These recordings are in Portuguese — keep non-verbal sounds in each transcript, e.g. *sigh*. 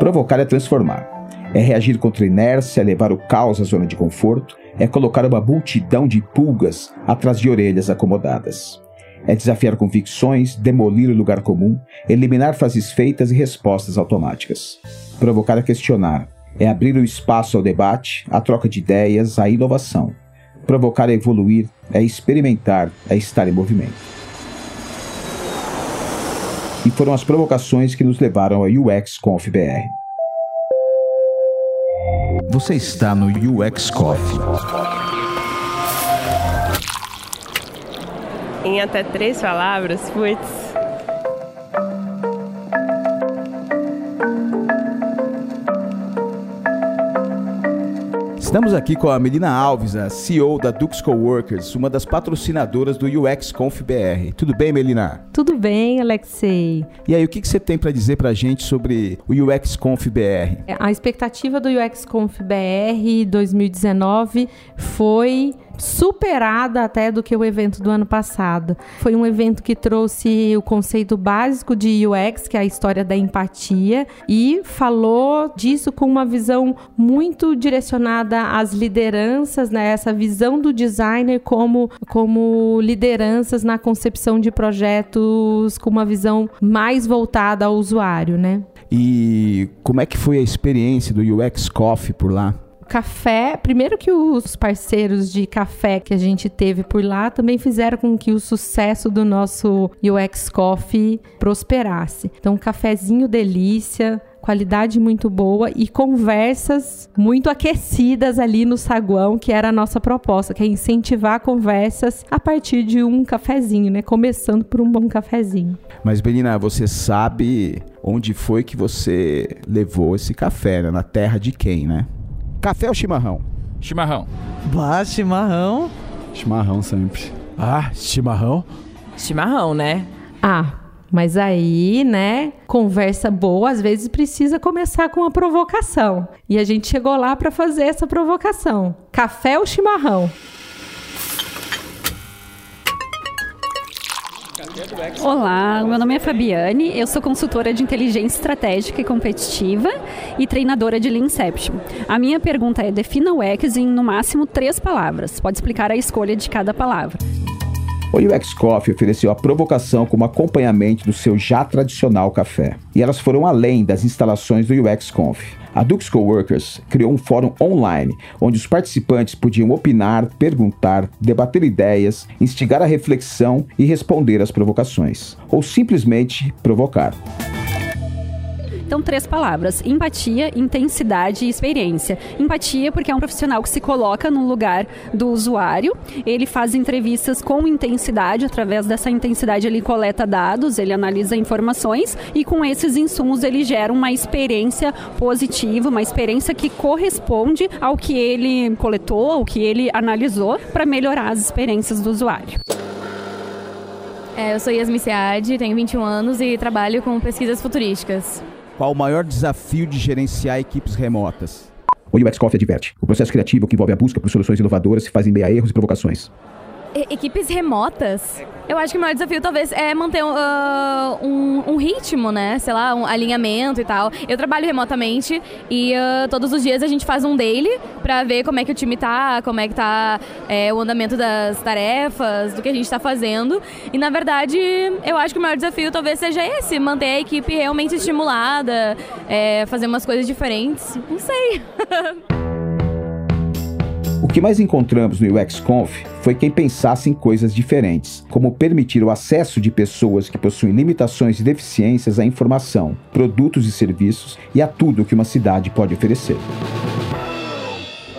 Provocar é transformar. É reagir contra a inércia, levar o caos à zona de conforto, é colocar uma multidão de pulgas atrás de orelhas acomodadas. É desafiar convicções, demolir o lugar comum, eliminar frases feitas e respostas automáticas. Provocar é questionar. É abrir o espaço ao debate, à troca de ideias, à inovação. Provocar é evoluir, é experimentar, é estar em movimento. E foram as provocações que nos levaram ao UX Conf BR. Você está no UX Coffee. Em até três palavras, putz. Estamos aqui com a Melina Alves, a CEO da Dux Coworkers, uma das patrocinadoras do UX Conf BR. Tudo bem, Melina? Tudo bem, Alexei. E aí, o que, você tem para dizer para a gente sobre o UX Conf BR? A expectativa do UX Conf BR 2019 foi superada até do que o evento do ano passado. Foi um evento que trouxe o conceito básico de UX, que é a história da empatia, e falou disso com uma visão muito direcionada às lideranças, né? Essa visão do designer como, como lideranças na concepção de projetos com uma visão mais voltada ao usuário, né? E como é que foi a experiência do UX Coffee por lá? Café, primeiro que os parceiros de café que a gente teve por lá também fizeram com que o sucesso do nosso UX Coffee prosperasse. Então, um cafezinho delícia, qualidade muito boa e conversas muito aquecidas ali no saguão, que era a nossa proposta, que é incentivar conversas a partir de um cafezinho, né? Começando por um bom cafezinho. Mas Benina, você sabe onde foi que você levou esse café, né? Na terra de quem, né? Café ou chimarrão? Chimarrão. Bah, chimarrão. Chimarrão sempre. Ah, chimarrão? Chimarrão, né? Ah, mas aí, né, conversa boa, às vezes precisa começar com uma provocação. E a gente chegou lá para fazer essa provocação. Café ou chimarrão? Olá, meu nome é Fabiane, eu sou consultora de inteligência estratégica e competitiva e treinadora de Leanception. A minha pergunta é: defina o X em no máximo três palavras. Pode explicar a escolha de cada palavra. O UX Coffee ofereceu a provocação como acompanhamento do seu já tradicional café. E elas foram além das instalações do UX Conf. A Dux Coworkers criou um fórum online onde os participantes podiam opinar, perguntar, debater ideias, instigar a reflexão e responder às provocações, ou simplesmente provocar. Então, três palavras: empatia, intensidade e experiência. Empatia, porque é um profissional que se coloca no lugar do usuário, ele faz entrevistas com intensidade, através dessa intensidade ele coleta dados, ele analisa informações e com esses insumos ele gera uma experiência positiva, uma experiência que corresponde ao que ele coletou, ao que ele analisou, para melhorar as experiências do usuário. É, eu sou Yasmin Sead, tenho 21 anos e trabalho com pesquisas futurísticas. Qual o maior desafio de gerenciar equipes remotas? O UX Coffee adverte. O processo criativo que envolve a busca por soluções inovadoras se faz em meio a erros e provocações. E equipes remotas? Eu acho que o maior desafio talvez é manter uh, um, um, ritmo, né? Sei lá, um alinhamento e tal. Eu trabalho remotamente e uh, todos os dias a gente faz um daily pra ver como é que o time tá, como é que tá é, o andamento das tarefas, do que a gente tá fazendo. E na verdade, eu acho que o maior desafio talvez seja esse, manter a equipe realmente estimulada, é, fazer umas coisas diferentes. Não sei. *laughs* O que mais encontramos no UXConf foi quem pensasse em coisas diferentes, como permitir o acesso de pessoas que possuem limitações e deficiências à informação, produtos e serviços e a tudo que uma cidade pode oferecer.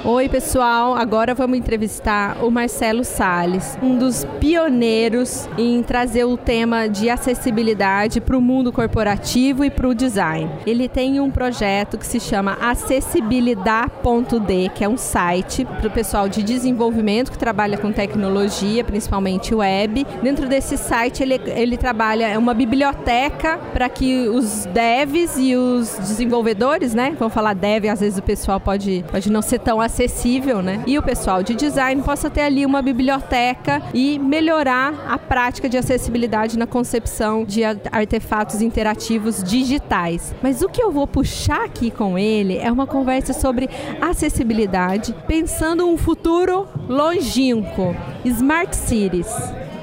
Oi, pessoal. Agora vamos entrevistar o Marcelo Sales, um dos pioneiros em trazer o tema de acessibilidade para o mundo corporativo e para o design. Ele tem um projeto que se chama acessibilidade.d, que é um site para o pessoal de desenvolvimento que trabalha com tecnologia, principalmente web. Dentro desse site, ele, ele trabalha é uma biblioteca para que os devs e os desenvolvedores, né? Vamos falar dev, às vezes o pessoal pode, pode não ser tão acessível, né? E o pessoal de design possa ter ali uma biblioteca e melhorar a prática de acessibilidade na concepção de artefatos interativos digitais. Mas o que eu vou puxar aqui com ele é uma conversa sobre acessibilidade, pensando um futuro longínquo, smart cities.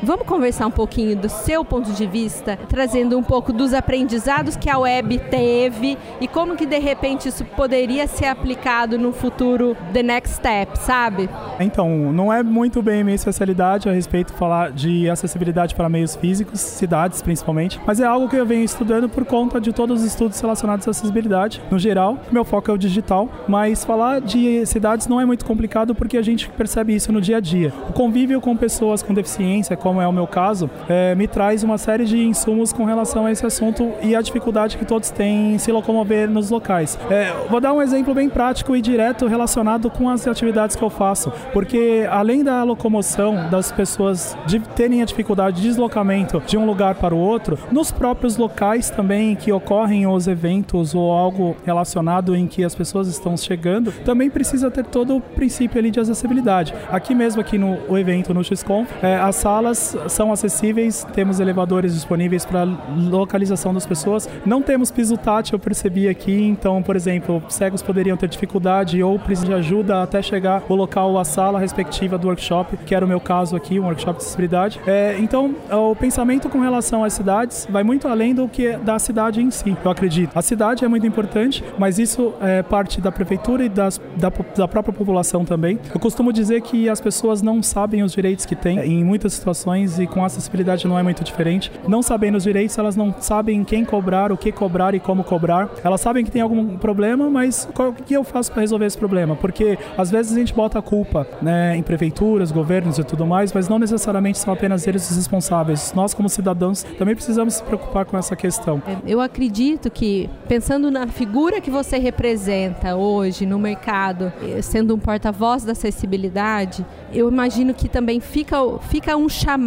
Vamos conversar um pouquinho do seu ponto de vista, trazendo um pouco dos aprendizados que a web teve e como que de repente isso poderia ser aplicado no futuro the next step, sabe? Então, não é muito bem minha especialidade a respeito de falar de acessibilidade para meios físicos, cidades principalmente, mas é algo que eu venho estudando por conta de todos os estudos relacionados à acessibilidade no geral. Meu foco é o digital, mas falar de cidades não é muito complicado porque a gente percebe isso no dia a dia. O convívio com pessoas com deficiência, como é o meu caso, é, me traz uma série de insumos com relação a esse assunto e a dificuldade que todos têm em se locomover nos locais. É, vou dar um exemplo bem prático e direto relacionado com as atividades que eu faço, porque além da locomoção das pessoas de terem a dificuldade de deslocamento de um lugar para o outro, nos próprios locais também que ocorrem os eventos ou algo relacionado em que as pessoas estão chegando, também precisa ter todo o princípio ali de acessibilidade. Aqui mesmo aqui no evento no XCOM, é, as salas são acessíveis, temos elevadores disponíveis para localização das pessoas. Não temos piso tátil, eu percebi aqui, então, por exemplo, cegos poderiam ter dificuldade ou precisar de ajuda até chegar o local a sala respectiva do workshop, que era o meu caso aqui, um workshop de acessibilidade. É, então, o pensamento com relação às cidades vai muito além do que da cidade em si, eu acredito. A cidade é muito importante, mas isso é parte da prefeitura e das, da, da própria população também. Eu costumo dizer que as pessoas não sabem os direitos que têm em muitas situações e com acessibilidade não é muito diferente. Não sabendo os direitos, elas não sabem quem cobrar, o que cobrar e como cobrar. Elas sabem que tem algum problema, mas o que eu faço para resolver esse problema? Porque às vezes a gente bota a culpa né, em prefeituras, governos e tudo mais, mas não necessariamente são apenas eles os responsáveis. Nós, como cidadãos, também precisamos se preocupar com essa questão. É, eu acredito que, pensando na figura que você representa hoje no mercado, eh, sendo um porta-voz da acessibilidade, eu imagino que também fica, fica um chamado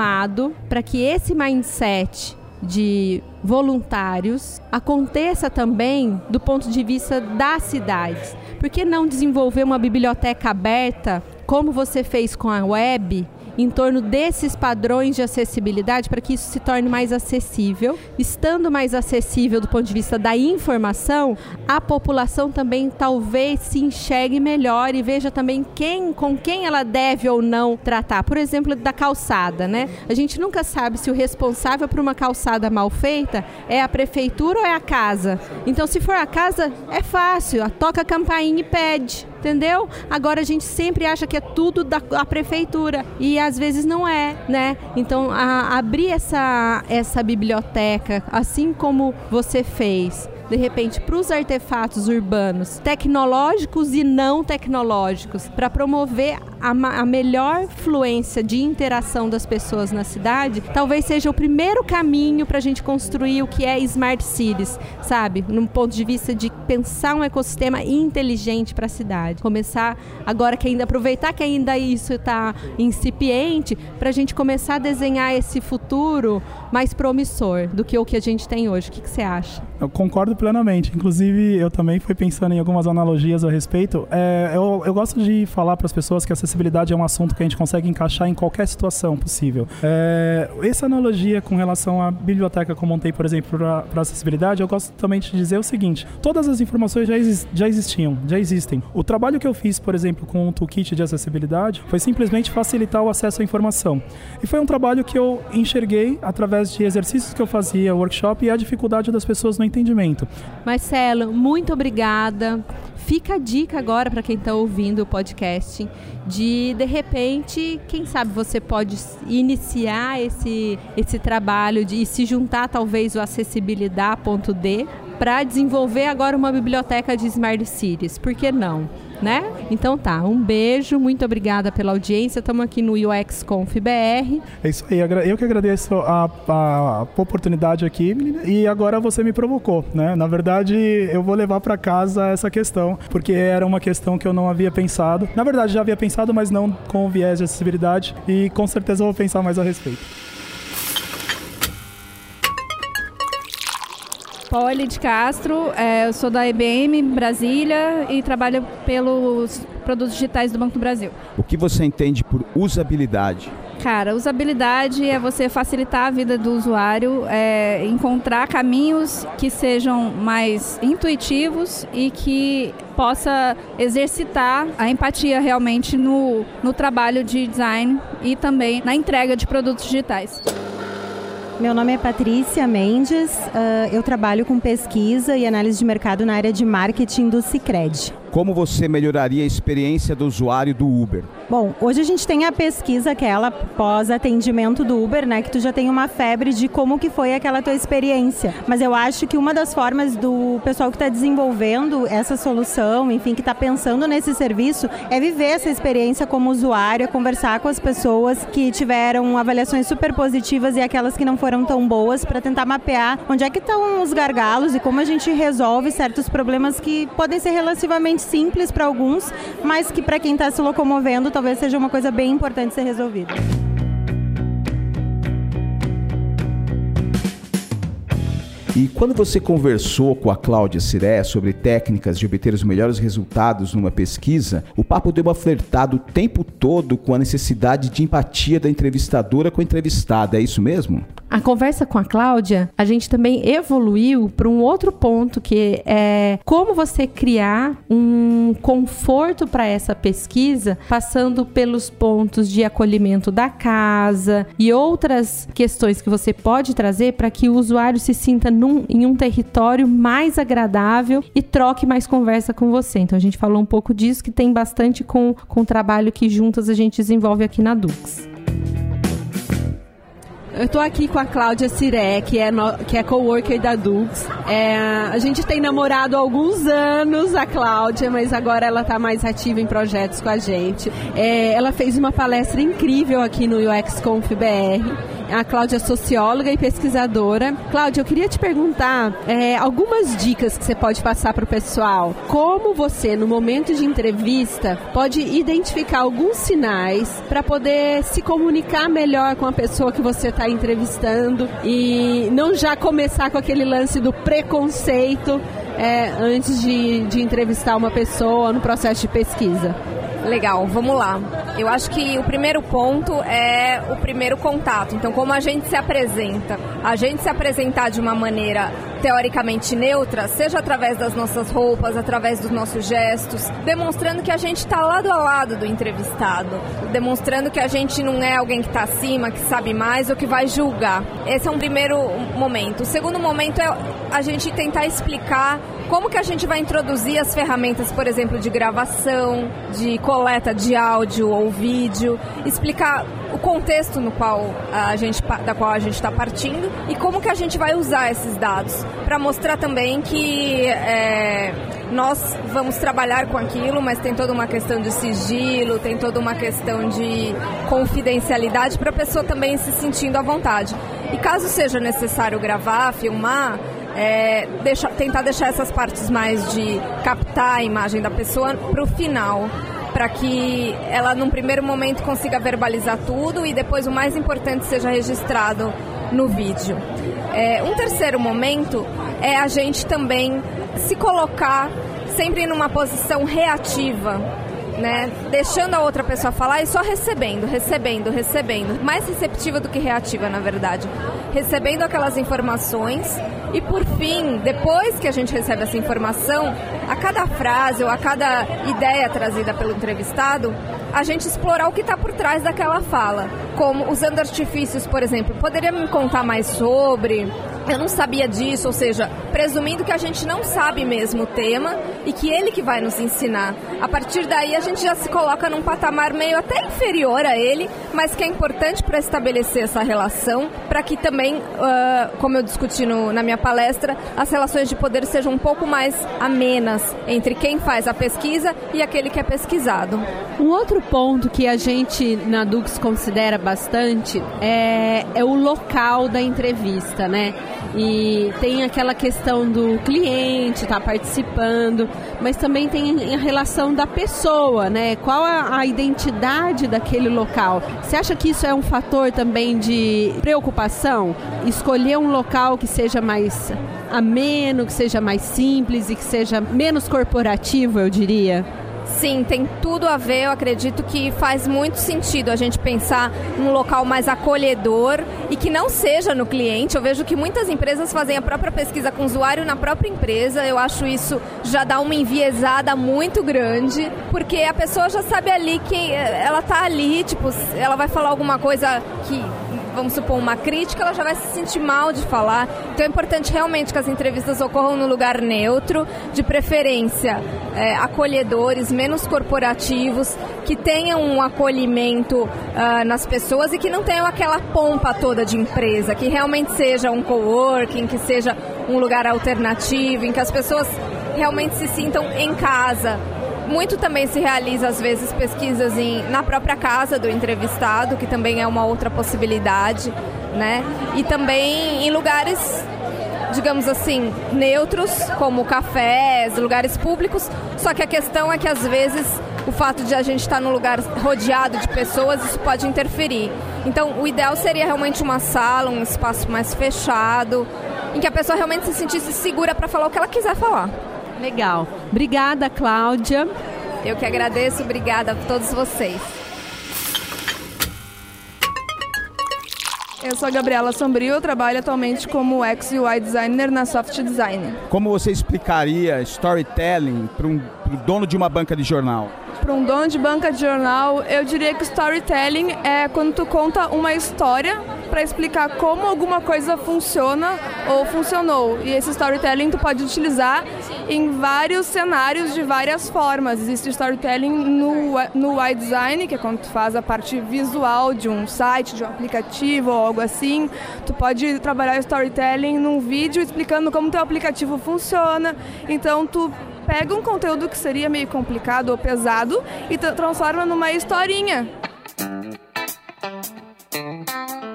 para que esse mindset de voluntários aconteça também do ponto de vista das cidades. Por que não desenvolver uma biblioteca aberta, como você fez com a web, em torno desses padrões de acessibilidade para que isso se torne mais acessível. Estando mais acessível do ponto de vista da informação, a população também talvez se enxergue melhor e veja também quem, com quem ela deve ou não tratar. Por exemplo, da calçada, né? A gente nunca sabe se o responsável por uma calçada mal feita é a prefeitura ou é a casa. Então, se for a casa, é fácil, toca a campainha e pede entendeu? Agora a gente sempre acha que é tudo da prefeitura e às vezes não é, né? Então a, abrir essa essa biblioteca, assim como você fez, de repente, para os artefatos urbanos tecnológicos e não tecnológicos, para promover a, a, melhor fluência de interação das pessoas na cidade, talvez seja o primeiro caminho para a gente construir o que é Smart Cities, sabe? Num ponto de vista de pensar um ecossistema inteligente para a cidade. Começar, agora que ainda aproveitar que ainda isso está incipiente, para a gente começar a desenhar esse futuro mais promissor do que o que a gente tem hoje. O que, você acha? Eu concordo plenamente. Inclusive, eu também fui pensando em algumas analogias a respeito. É, eu, eu gosto de falar para as pessoas que acessibilidade é um assunto que a gente consegue encaixar em qualquer situação possível. É, essa analogia com relação à biblioteca que eu montei, por exemplo, para acessibilidade, eu gosto também de dizer o seguinte: todas as informações já, já existiam, já existem. O trabalho que eu fiz, por exemplo, com o toolkit de acessibilidade foi simplesmente facilitar o acesso à informação. E foi um trabalho que eu enxerguei através de exercícios que eu fazia, workshop e a dificuldade das pessoas no entendimento. Marcelo, muito obrigada. Fica a dica agora para quem está ouvindo o podcast de de repente, quem sabe você pode iniciar esse, esse trabalho de se juntar talvez o acessibilidade.d para desenvolver agora uma biblioteca de Smart Cities. Por que não? Né? Então tá, um beijo, muito obrigada pela audiência. Estamos aqui no UX Conf BR. É isso aí, eu que agradeço a, a, oportunidade aqui e agora você me provocou, né? Na verdade, eu vou levar para casa essa questão, porque era uma questão que eu não havia pensado. Na verdade, já havia pensado, mas não com o viés de acessibilidade e com certeza vou pensar mais a respeito. Poli de Castro, é, eu sou da IBM Brasília e trabalho pelos produtos digitais do Banco do Brasil. O que você entende por usabilidade? Cara, usabilidade é você facilitar a vida do usuário, é encontrar caminhos que sejam mais intuitivos e que possa exercitar a empatia realmente no, no trabalho de design e também na entrega de produtos digitais. Meu nome é Patrícia Mendes, uh, eu trabalho com pesquisa e análise de mercado na área de marketing do Cicred. Como você melhoraria a experiência do usuário do Uber? Bom, hoje a gente tem a pesquisa aquela pós-atendimento do Uber, né, que tu já tem uma febre de como que foi aquela tua experiência. Mas eu acho que uma das formas do pessoal que está desenvolvendo essa solução, enfim, que está pensando nesse serviço, é viver essa experiência como usuário, é conversar com as pessoas que tiveram avaliações super positivas e aquelas que não foram tão boas, para tentar mapear onde é que estão os gargalos e como a gente resolve certos problemas que podem ser relativamente simples para alguns, mas que para quem está se locomovendo talvez seja uma coisa bem importante ser resolvida. E quando você conversou com a Cláudia Siré sobre técnicas de obter os melhores resultados numa pesquisa, o papo deu uma flertada o tempo todo com a necessidade de empatia da entrevistadora com a entrevistada, é isso mesmo? A conversa com a Cláudia, a gente também evoluiu para um outro ponto que é como você criar um conforto para essa pesquisa, passando pelos pontos de acolhimento da casa e outras questões que você pode trazer para que o usuário se sinta num, em um território mais agradável e troque mais conversa com você. Então a gente falou um pouco disso que tem bastante com, com o trabalho que juntas a gente desenvolve aqui na Dux. Eu estou aqui com a Cláudia Ciré, que é, no, que é coworker da Dux. É, a gente tem namorado há alguns anos, a Cláudia, mas agora ela está mais ativa em projetos com a gente. É, ela fez uma palestra incrível aqui no UX Conf BR a Cláudia socióloga e pesquisadora. Cláudia, eu queria te perguntar é, algumas dicas que você pode passar para o pessoal. Como você, no momento de entrevista, pode identificar alguns sinais para poder se comunicar melhor com a pessoa que você está entrevistando e não já começar com aquele lance do preconceito é, antes de, de entrevistar uma pessoa no processo de pesquisa? Legal, vamos lá. Eu acho que o primeiro ponto é o primeiro contato. Então, como a gente se apresenta, a gente se apresentar de uma maneira teoricamente neutra, seja através das nossas roupas, através dos nossos gestos, demonstrando que a gente está lado a lado do entrevistado, demonstrando que a gente não é alguém que está acima, que sabe mais ou que vai julgar. Esse é um primeiro momento. O segundo momento é a gente tentar explicar como que a gente vai introduzir as ferramentas, por exemplo, de gravação, de coleta de áudio ou vídeo, explicar o contexto no qual a gente, da qual a gente está partindo e como que a gente vai usar esses dados para mostrar também que é, nós vamos trabalhar com aquilo, mas tem toda uma questão de sigilo, tem toda uma questão de confidencialidade para a pessoa também se sentindo à vontade. E caso seja necessário gravar, filmar, é, deixa, tentar deixar essas partes mais de captar a imagem da pessoa para o final, para que ela num primeiro momento consiga verbalizar tudo e depois o mais importante seja registrado no vídeo. É, um terceiro momento é a gente também se colocar sempre numa posição reativa né? Deixando a outra pessoa falar e só recebendo, recebendo, recebendo. Mais receptiva do que reativa, na verdade. Recebendo aquelas informações e por fim, depois que a gente recebe essa informação, a cada frase ou a cada ideia trazida pelo entrevistado, a gente explorar o que está por trás daquela fala. Como usando artifícios, por exemplo, poderia me contar mais sobre? Eu não sabia disso, ou seja, presumindo que a gente não sabe mesmo o tema e que ele que vai nos ensinar. A partir daí a gente já se coloca num patamar meio até inferior a ele, mas que é importante para estabelecer essa relação, para que também, uh, como eu discuti no, na minha palestra, as relações de poder sejam um pouco mais amenas entre quem faz a pesquisa e aquele que é pesquisado. Um outro ponto que a gente na Dux considera bastante é, é o local da entrevista, né? E tem aquela questão do cliente estar tá participando, mas também tem a relação da pessoa, né? Qual a, a identidade daquele local? Você acha que isso é um fator também de preocupação? Escolher um local que seja mais ameno, que seja mais simples e que seja menos corporativo, eu diria? Sim, tem tudo a ver. Eu acredito que faz muito sentido a gente pensar num local mais acolhedor e que não seja no cliente. Eu vejo que muitas empresas fazem a própria pesquisa com o usuário na própria empresa. Eu acho isso já dá uma enviesada muito grande, porque a pessoa já sabe ali que ela tá ali, tipo, ela vai falar alguma coisa que vamos supor, uma crítica, ela já vai se sentir mal de falar. Então é importante realmente que as entrevistas ocorram no lugar neutro, de preferência é, acolhedores, menos corporativos, que tenham um acolhimento uh, nas pessoas e que não tenham aquela pompa toda de empresa, que realmente seja um coworking, que seja um lugar alternativo, em que as pessoas realmente se sintam em casa muito também se realiza, às vezes, pesquisas em, na própria casa do entrevistado, que também é uma outra possibilidade, né? E também em lugares, digamos assim, neutros, como cafés, lugares públicos. Só que a questão é que, às vezes, o fato de a gente estar num lugar rodeado de pessoas, isso pode interferir. Então, o ideal seria realmente uma sala, um espaço mais fechado, em que a pessoa realmente se sentisse segura para falar o que ela quiser falar. Legal. Obrigada, Cláudia. Eu que agradeço, obrigada a todos vocês. Eu sou a Gabriela Sombrio, eu trabalho atualmente como UX UI designer na Soft Design. Como você explicaria storytelling para um dono de uma banca de jornal? Para um dono de banca de jornal, eu diria que storytelling é quando tu conta uma história para explicar como alguma coisa funciona ou funcionou. E esse storytelling tu pode utilizar em vários cenários de várias formas. Existe storytelling no, no UI design, que é quando tu faz a parte visual de um site, de um aplicativo ou algo assim. Tu pode trabalhar storytelling num vídeo explicando como teu aplicativo funciona. Então tu pega um conteúdo que seria meio complicado ou pesado e transforma numa historinha.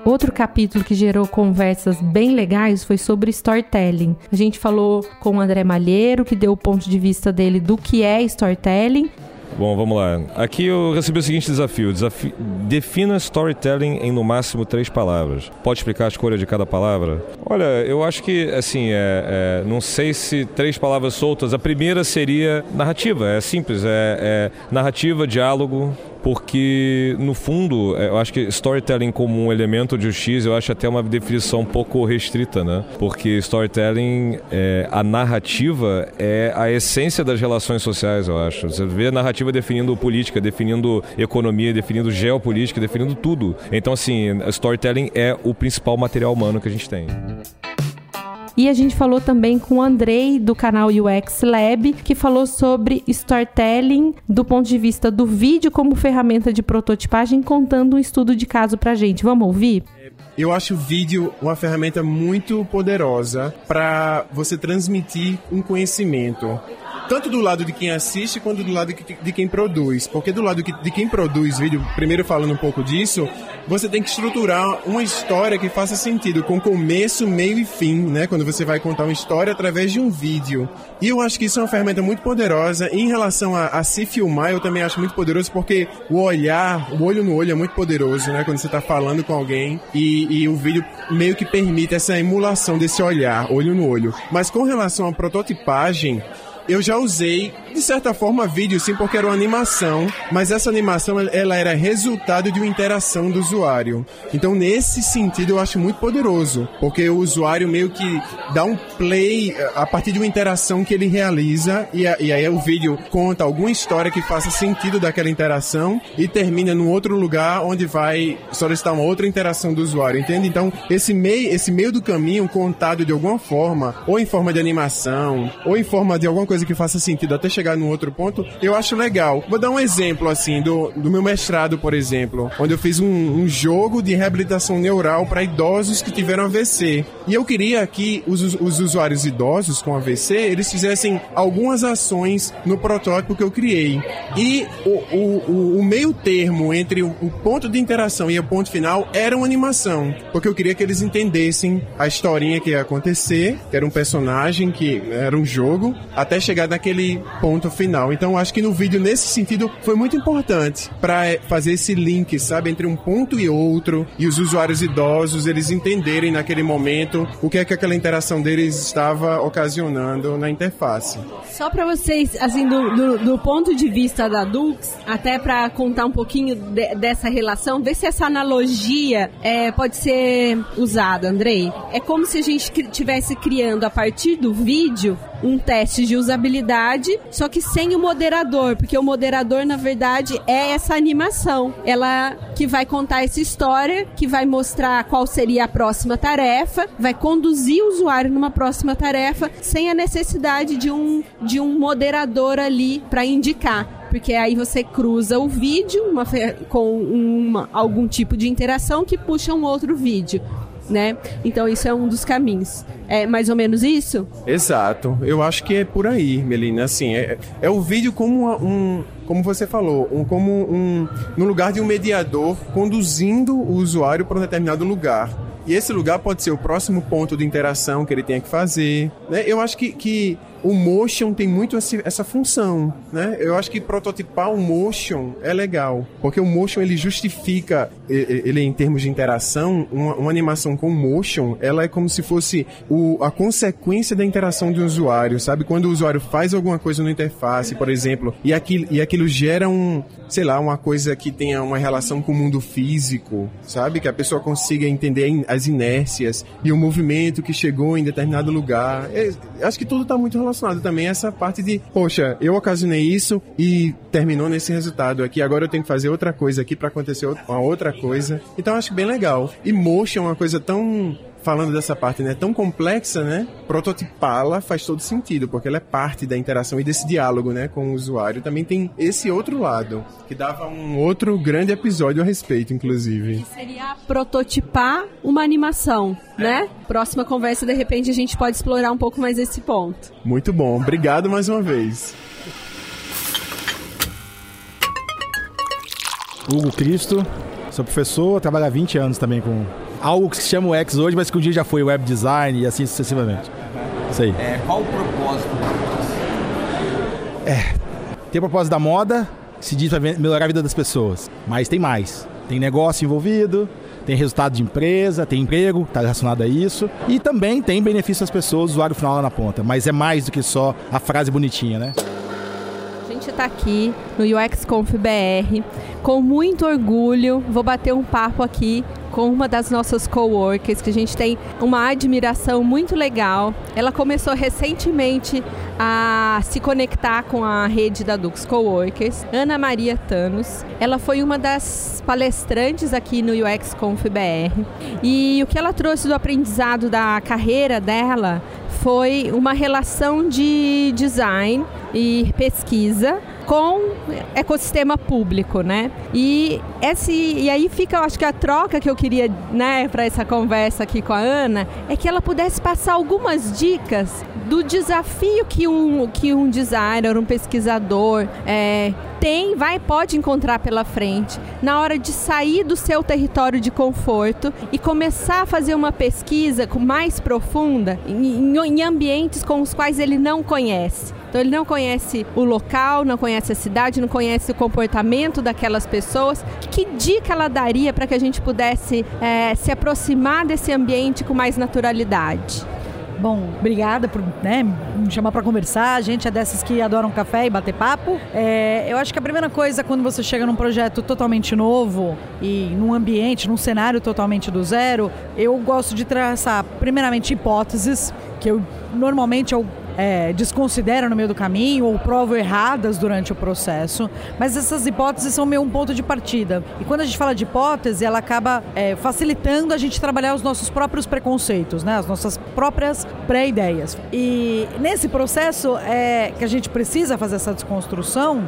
Outro capítulo que gerou conversas bem legais foi sobre storytelling. A gente falou com o André Malheiro, que deu o ponto de vista dele do que é storytelling. Bom, vamos lá. Aqui eu recebi o seguinte desafio. Desafi... Defina storytelling em no máximo três palavras. Pode explicar a escolha de cada palavra? Olha, eu acho que, assim, é, é, não sei se três palavras soltas. A primeira seria narrativa. É simples. É, é narrativa, diálogo, porque no fundo é, eu acho que storytelling como um elemento de X eu acho até uma definição um pouco restrita, né? Porque storytelling, é, a narrativa é a essência das relações sociais, eu acho. Você vê a narrativa definindo política, definindo economia, definindo geopolítica, definindo tudo. Então assim, storytelling é o principal material humano que a gente tem. E a gente falou também com o Andrei do canal UX Lab, que falou sobre storytelling do ponto de vista do vídeo como ferramenta de prototipagem, contando um estudo de caso pra gente. Vamos ouvir? Eu acho o vídeo uma ferramenta muito poderosa para você transmitir um conhecimento tanto do lado de quem assiste quanto do lado de quem produz. Porque do lado de quem produz vídeo, primeiro falando um pouco disso, você tem que estruturar uma história que faça sentido, com começo, meio e fim, né? Quando você vai contar uma história através de um vídeo. E eu acho que isso é uma ferramenta muito poderosa. E em relação a, a se filmar, eu também acho muito poderoso porque o olhar, o olho no olho é muito poderoso, né? Quando você está falando com alguém e, e o vídeo meio que permite essa emulação desse olhar, olho no olho. Mas com relação à prototipagem, eu já usei, de certa forma, vídeo sim, porque era uma animação, mas essa animação ela era resultado de uma interação do usuário. Então, nesse sentido, eu acho muito poderoso, porque o usuário meio que dá um play eh, a partir de uma interação que ele realiza, e, a, e aí o vídeo conta alguma história que faça sentido daquela interação e termina num outro lugar onde vai solicitar uma outra interação do usuário, entende? Então, esse meio, esse meio do caminho contado de alguma forma, ou em forma de animação, ou em forma de alguma coisa coisa que faça sentido até chegar no outro ponto, eu acho legal. Vou dar um exemplo, assim, do, do meu mestrado, por exemplo, onde eu fiz um, um jogo de reabilitação neural para idosos que tiveram AVC. E eu queria que os, os usuários idosos com AVC, eles fizessem algumas ações no protótipo que eu criei. E o, o, o meio termo entre o, o ponto de interação e o ponto final era uma animação, porque eu queria que eles entendessem a historinha que ia acontecer, que era um personagem, que era um jogo, até chegar naquele ponto final. Então acho que no vídeo, nesse sentido, foi muito importante para fazer esse link, sabe, entre um ponto e outro, e os usuários idosos, eles entenderem naquele momento o que é que aquela interação deles estava ocasionando na interface. Só para vocês, assim, do, do, do, ponto de vista da Dux, até para contar um pouquinho de, dessa relação, ver se essa analogia é, pode ser usada, Andrei. É como se a gente estivesse criando a partir do vídeo um teste de usabilidade, só que sem o moderador, porque o moderador, na verdade, é essa animação. Ela que vai contar essa história, que vai mostrar qual seria a próxima tarefa, vai conduzir o usuário numa próxima tarefa, sem a necessidade de um, de um moderador ali para indicar porque aí você cruza o vídeo uma, com uma, algum tipo de interação que puxa um outro vídeo né? Então isso é um dos caminhos. É mais ou menos isso? Exato. Eu acho que é por aí, Melina. Assim, é, é o vídeo como um, como você falou, um, como um no lugar de um mediador conduzindo o usuário para um determinado lugar. E esse lugar pode ser o próximo ponto de interação que ele tenha que fazer. Né? Eu acho que, que o motion tem muito essa função, né? Eu acho que prototipar o motion é legal, porque o motion ele justifica, ele em termos de interação, uma, uma animação com motion, ela é como se fosse o, a consequência da interação de um usuário, sabe? Quando o usuário faz alguma coisa no interface, por exemplo, e aquilo, e aquilo gera um, sei lá, uma coisa que tenha uma relação com o mundo físico, sabe? Que a pessoa consiga entender as inércias e o movimento que chegou em determinado lugar. É, acho que tudo está muito relacionado relacionado também a essa parte de, poxa, eu ocasionei isso e terminou nesse resultado aqui, agora eu tenho que fazer outra coisa aqui para acontecer uma outra coisa. Então acho bem legal. E motion é uma coisa tão falando dessa parte né, tão complexa, né, prototipá-la faz todo sentido, porque ela é parte da interação e desse diálogo né, com o usuário. Também tem esse outro lado, que dava um outro grande episódio a respeito, inclusive. Que seria prototipar uma animação, é. né? Próxima conversa, de repente, a gente pode explorar um pouco mais esse ponto. Muito bom. Obrigado mais uma vez. Hugo Cristo, sou professor, trabalho há 20 anos também com algo que se chama UX hoje, mas que um dia já foi web design e assim sucessivamente. Isso aí. É, qual o propósito? É, tem o propósito da moda, se diz para melhorar a vida das pessoas, mas tem mais. Tem negócio envolvido, tem resultado de empresa, tem emprego, está relacionado a isso. E também tem benefício às pessoas, usuário final lá na ponta. Mas é mais do que só a frase bonitinha, né? A gente está aqui no UX Conf BR com muito orgulho. Vou bater um papo aqui com uma das nossas coworkers, que a gente tem uma admiração muito legal. Ela começou recentemente a se conectar com a rede da Dux Coworkers, Ana Maria Tanos. Ela foi uma das palestrantes aqui no UX Conf BR. E o que ela trouxe do aprendizado da carreira dela foi uma relação de design e pesquisa com ecossistema público, né? E esse e aí fica, eu acho que a troca que eu queria, né, para essa conversa aqui com a Ana, é que ela pudesse passar algumas dicas do desafio que um que um designer, um pesquisador é, tem, vai, pode encontrar pela frente na hora de sair do seu território de conforto e começar a fazer uma pesquisa mais profunda em, em ambientes com os quais ele não conhece. Então ele não conhece o local, não conhece a cidade, não conhece o comportamento daquelas pessoas. Que dica ela daria para que a gente pudesse é, se aproximar desse ambiente com mais naturalidade? Bom, obrigada por né, me chamar para conversar. A gente é dessas que adoram café e bater papo. É, eu acho que a primeira coisa, quando você chega num projeto totalmente novo e num ambiente, num cenário totalmente do zero, eu gosto de traçar, primeiramente, hipóteses, que eu normalmente eu é, no meio do caminho ou provo erradas durante o processo, mas essas hipóteses são meio um ponto de partida. E quando a gente fala de hipótese, ela acaba é, facilitando a gente trabalhar os nossos próprios preconceitos, né? as nossas próprias pré-ideias. E nesse processo é, que a gente precisa fazer essa desconstrução,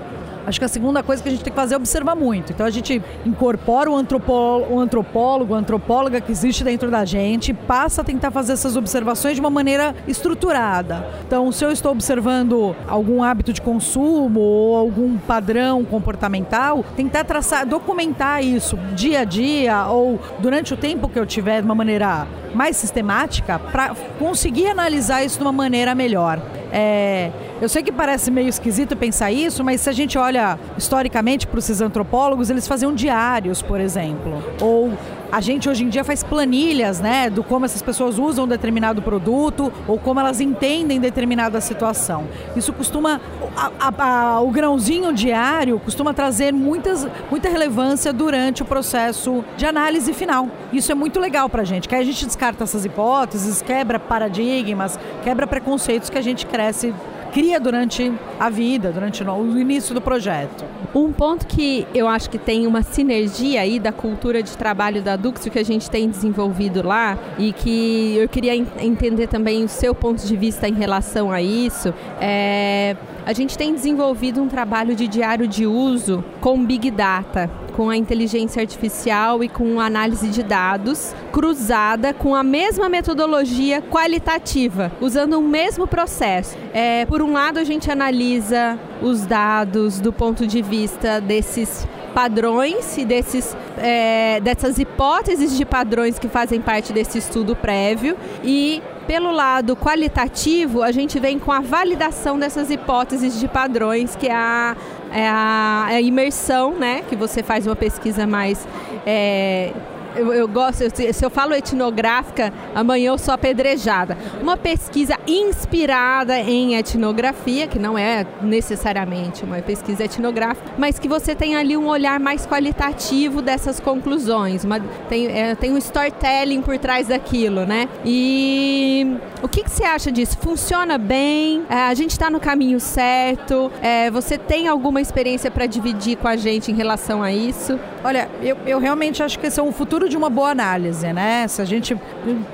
Acho que a segunda coisa que a gente tem que fazer é observar muito. Então a gente incorpora o antropólogo, o antropólogo, a antropóloga que existe dentro da gente, passa a tentar fazer essas observações de uma maneira estruturada. Então, se eu estou observando algum hábito de consumo ou algum padrão comportamental, tentar traçar, documentar isso dia a dia ou durante o tempo que eu tiver de uma maneira mais sistemática para conseguir analisar isso de uma maneira melhor. É, eu sei que parece meio esquisito pensar isso, mas se a gente olha historicamente para esses antropólogos, eles faziam diários, por exemplo. Ou a gente hoje em dia faz planilhas, né, do como essas pessoas usam determinado produto ou como elas entendem determinada situação. Isso costuma, a, a, a, o grãozinho diário costuma trazer muitas, muita relevância durante o processo de análise final. Isso é muito legal para a gente, que a gente descarta essas hipóteses, quebra paradigmas, quebra preconceitos que a gente cresce cria durante a vida, durante o início do projeto. Um ponto que eu acho que tem uma sinergia aí da cultura de trabalho da Duxo que a gente tem desenvolvido lá e que eu queria entender também o seu ponto de vista em relação a isso. É, a gente tem desenvolvido um trabalho de diário de uso com Big Data com a inteligência artificial e com análise de dados, cruzada com a mesma metodologia qualitativa, usando o mesmo processo. É, por um lado, a gente analisa os dados do ponto de vista desses padrões e desses, é, dessas hipóteses de padrões que fazem parte desse estudo prévio e pelo lado qualitativo, a gente vem com a validação dessas hipóteses de padrões, que é a, é a, é a imersão, né? Que você faz uma pesquisa mais é, eu, eu gosto, eu, se eu falo etnográfica, amanhã eu sou apedrejada. Uma pesquisa inspirada em etnografia, que não é necessariamente uma pesquisa etnográfica, mas que você tem ali um olhar mais qualitativo dessas conclusões. Uma, tem, é, tem um storytelling por trás daquilo, né? E o que, que você acha disso? Funciona bem? É, a gente está no caminho certo? É, você tem alguma experiência para dividir com a gente em relação a isso? Olha, eu, eu realmente acho que esse é um futuro de uma boa análise, né? Se a gente,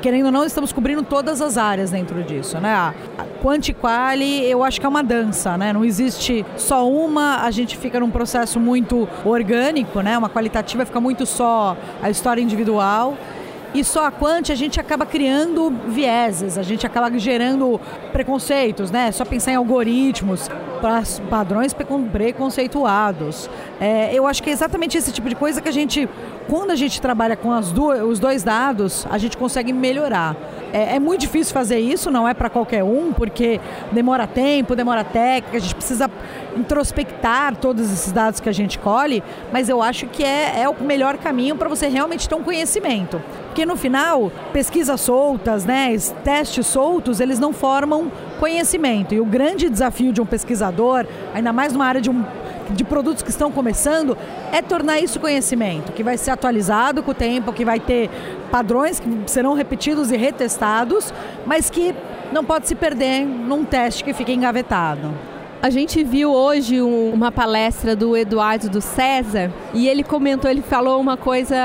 querendo ou não, estamos cobrindo todas as áreas dentro disso, né? A quanti-quali, eu acho que é uma dança, né? Não existe só uma, a gente fica num processo muito orgânico, né? Uma qualitativa fica muito só a história individual. E só a quant a gente acaba criando vieses, a gente acaba gerando preconceitos, né? Só pensar em algoritmos, padrões preconceituados. É, eu acho que é exatamente esse tipo de coisa que a gente, quando a gente trabalha com as duas, os dois dados, a gente consegue melhorar. É, é muito difícil fazer isso, não é para qualquer um, porque demora tempo, demora técnica, a gente precisa introspectar todos esses dados que a gente colhe, mas eu acho que é, é o melhor caminho para você realmente ter um conhecimento. Porque no final, pesquisas soltas, né, testes soltos, eles não formam conhecimento. E o grande desafio de um pesquisador, ainda mais numa área de, um, de produtos que estão começando, é tornar isso conhecimento, que vai ser atualizado com o tempo, que vai ter padrões que serão repetidos e retestados, mas que não pode se perder num teste que fica engavetado. A gente viu hoje um, uma palestra do Eduardo do César e ele comentou, ele falou uma coisa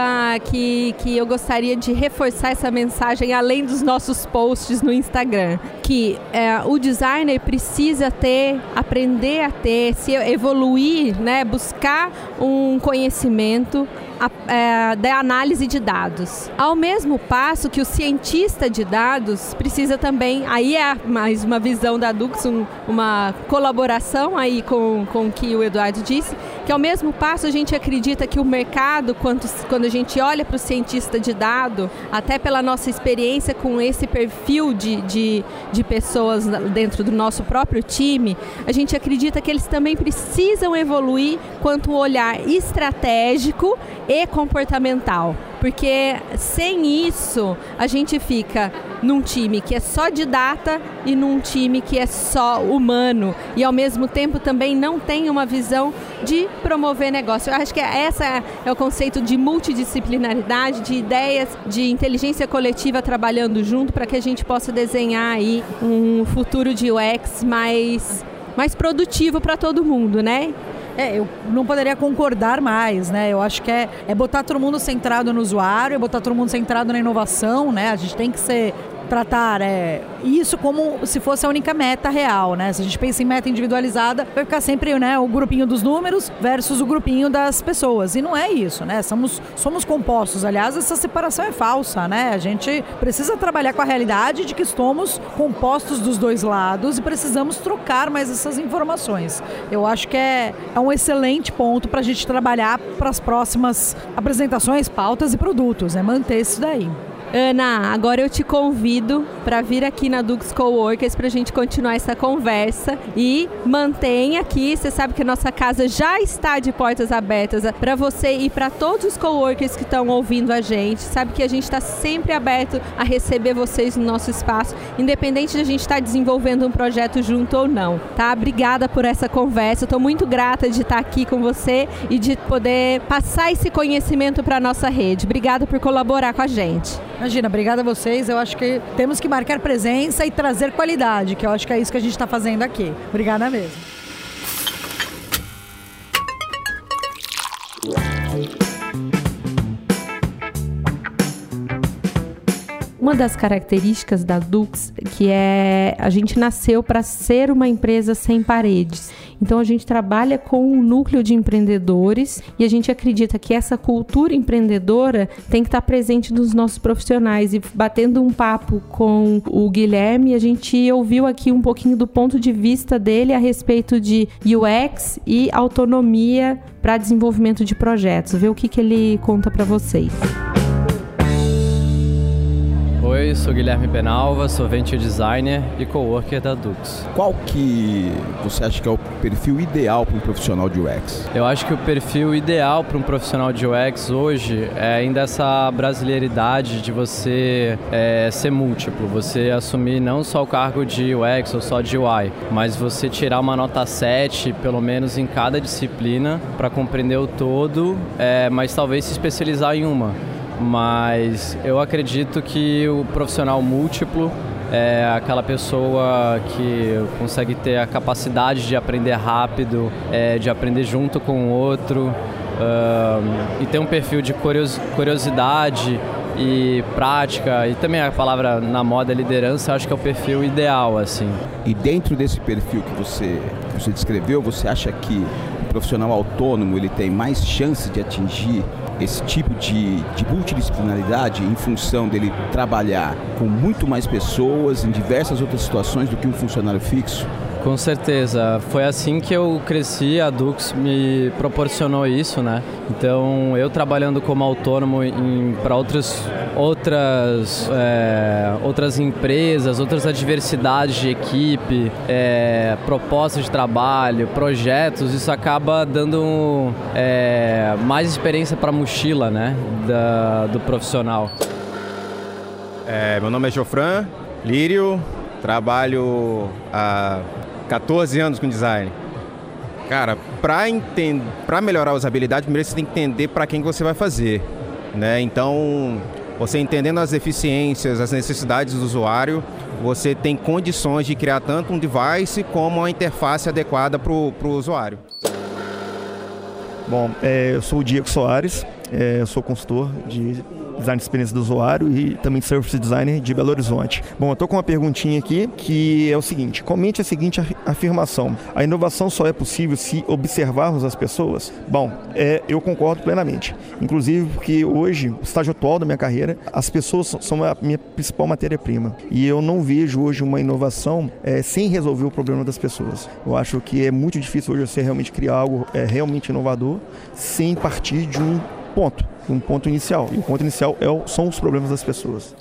que, que eu gostaria de reforçar essa mensagem além dos nossos posts no Instagram, que é, o designer precisa ter, aprender a ter, se evoluir, né, buscar um conhecimento a, é, da análise de dados. Ao mesmo passo que o cientista de dados precisa também, aí é mais uma visão da Dux, um, uma colaboração aí com, com o que o Eduardo disse, que ao mesmo passo a gente acredita que o mercado, quando, quando a gente olha para o cientista de dado, até pela nossa experiência com esse perfil de, de, de pessoas dentro do nosso próprio time, a gente acredita que eles também precisam evoluir quanto o olhar estratégico e comportamental. Porque sem isso, a gente fica num time que é só de data e num time que é só humano e ao mesmo tempo também não tem uma visão de promover negócio. Eu acho que essa é o conceito de multidisciplinaridade, de ideias de inteligência coletiva trabalhando junto para que a gente possa desenhar aí um futuro de UX mais mais produtivo para todo mundo, né? É, eu não poderia concordar mais, né? Eu acho que é, é botar todo mundo centrado no usuário, é botar todo mundo centrado na inovação, né? A gente tem que ser tratar é, isso como se fosse a única meta real, né? Se a gente pensa em meta individualizada, vai ficar sempre né, o grupinho dos números versus o grupinho das pessoas. E não é isso, né? Somos, somos compostos. Aliás, essa separação é falsa, né? A gente precisa trabalhar com a realidade de que estamos compostos dos dois lados e precisamos trocar mais essas informações. Eu acho que é, é um excelente ponto para a gente trabalhar para as próximas apresentações, pautas e produtos, é né? manter isso daí. Ana, agora eu te convido para vir aqui na Dux Coworkers para a gente continuar essa conversa e mantenha aqui. Você sabe que a nossa casa já está de portas abertas para você e para todos os coworkers que estão ouvindo a gente. Sabe que a gente está sempre aberto a receber vocês no nosso espaço, independente de a gente estar tá desenvolvendo um projeto junto ou não. Tá? Obrigada por essa conversa. Estou muito grata de estar aqui com você e de poder passar esse conhecimento para nossa rede. Obrigada por colaborar com a gente. Imagina, obrigada a vocês. Eu acho que temos que marcar presença e trazer qualidade, que eu acho que é isso que a gente está fazendo aqui. Obrigada mesmo. Uma das características da Dux que é a gente nasceu para ser uma empresa sem paredes. Então a gente trabalha com um núcleo de empreendedores e a gente acredita que essa cultura empreendedora tem que estar presente nos nossos profissionais. E batendo um papo com o Guilherme, a gente ouviu aqui um pouquinho do ponto de vista dele a respeito de UX e autonomia para desenvolvimento de projetos. Ver o que, que ele conta para vocês. Oi, sou Guilherme Penalva, sou venture designer e coworker da Dux. Qual que você acha que é o perfil ideal para um profissional de UX? Eu acho que o perfil ideal para um profissional de UX hoje é ainda essa brasileiridade de você é, ser múltiplo, você assumir não só o cargo de UX ou só de UI, mas você tirar uma nota 7, pelo menos em cada disciplina, para compreender o todo, é, mas talvez se especializar em uma mas eu acredito que o profissional múltiplo é aquela pessoa que consegue ter a capacidade de aprender rápido, é, de aprender junto com o outro e ter um perfil de curiosidade e prática e também a palavra na moda liderança acho que é o perfil ideal assim. E dentro desse perfil que você que você descreveu você acha que o profissional autônomo ele tem mais chance de atingir esse tipo de, de multidisciplinaridade em função dele trabalhar com muito mais pessoas em diversas outras situações do que um funcionário fixo? Com certeza, foi assim que eu cresci, a Dux me proporcionou isso, né? Então, eu trabalhando como autônomo para outras, outras, é, outras empresas, outras adversidades de equipe, é, propostas de trabalho, projetos, isso acaba dando é, mais experiência para a mochila, né? Da, do profissional. Meu nome é Jofran Lírio, trabalho há 14 anos com design. Cara, para melhorar a usabilidade, primeiro você tem que entender para quem você vai fazer. Né? Então, você entendendo as eficiências, as necessidades do usuário, você tem condições de criar tanto um device como uma interface adequada para o usuário. Bom, é, eu sou o Diego Soares, é, eu sou consultor de design de experiência do usuário e também service designer de Belo Horizonte. Bom, eu estou com uma perguntinha aqui que é o seguinte: comente a seguinte afirmação: a inovação só é possível se observarmos as pessoas? Bom, é, eu concordo plenamente. Inclusive porque hoje, o estágio atual da minha carreira, as pessoas são a minha principal matéria-prima e eu não vejo hoje uma inovação é, sem resolver o problema das pessoas. Eu acho que é muito difícil hoje você realmente criar algo é, realmente inovador sem partir de um ponto, um ponto inicial. E o ponto inicial é, são os problemas das pessoas.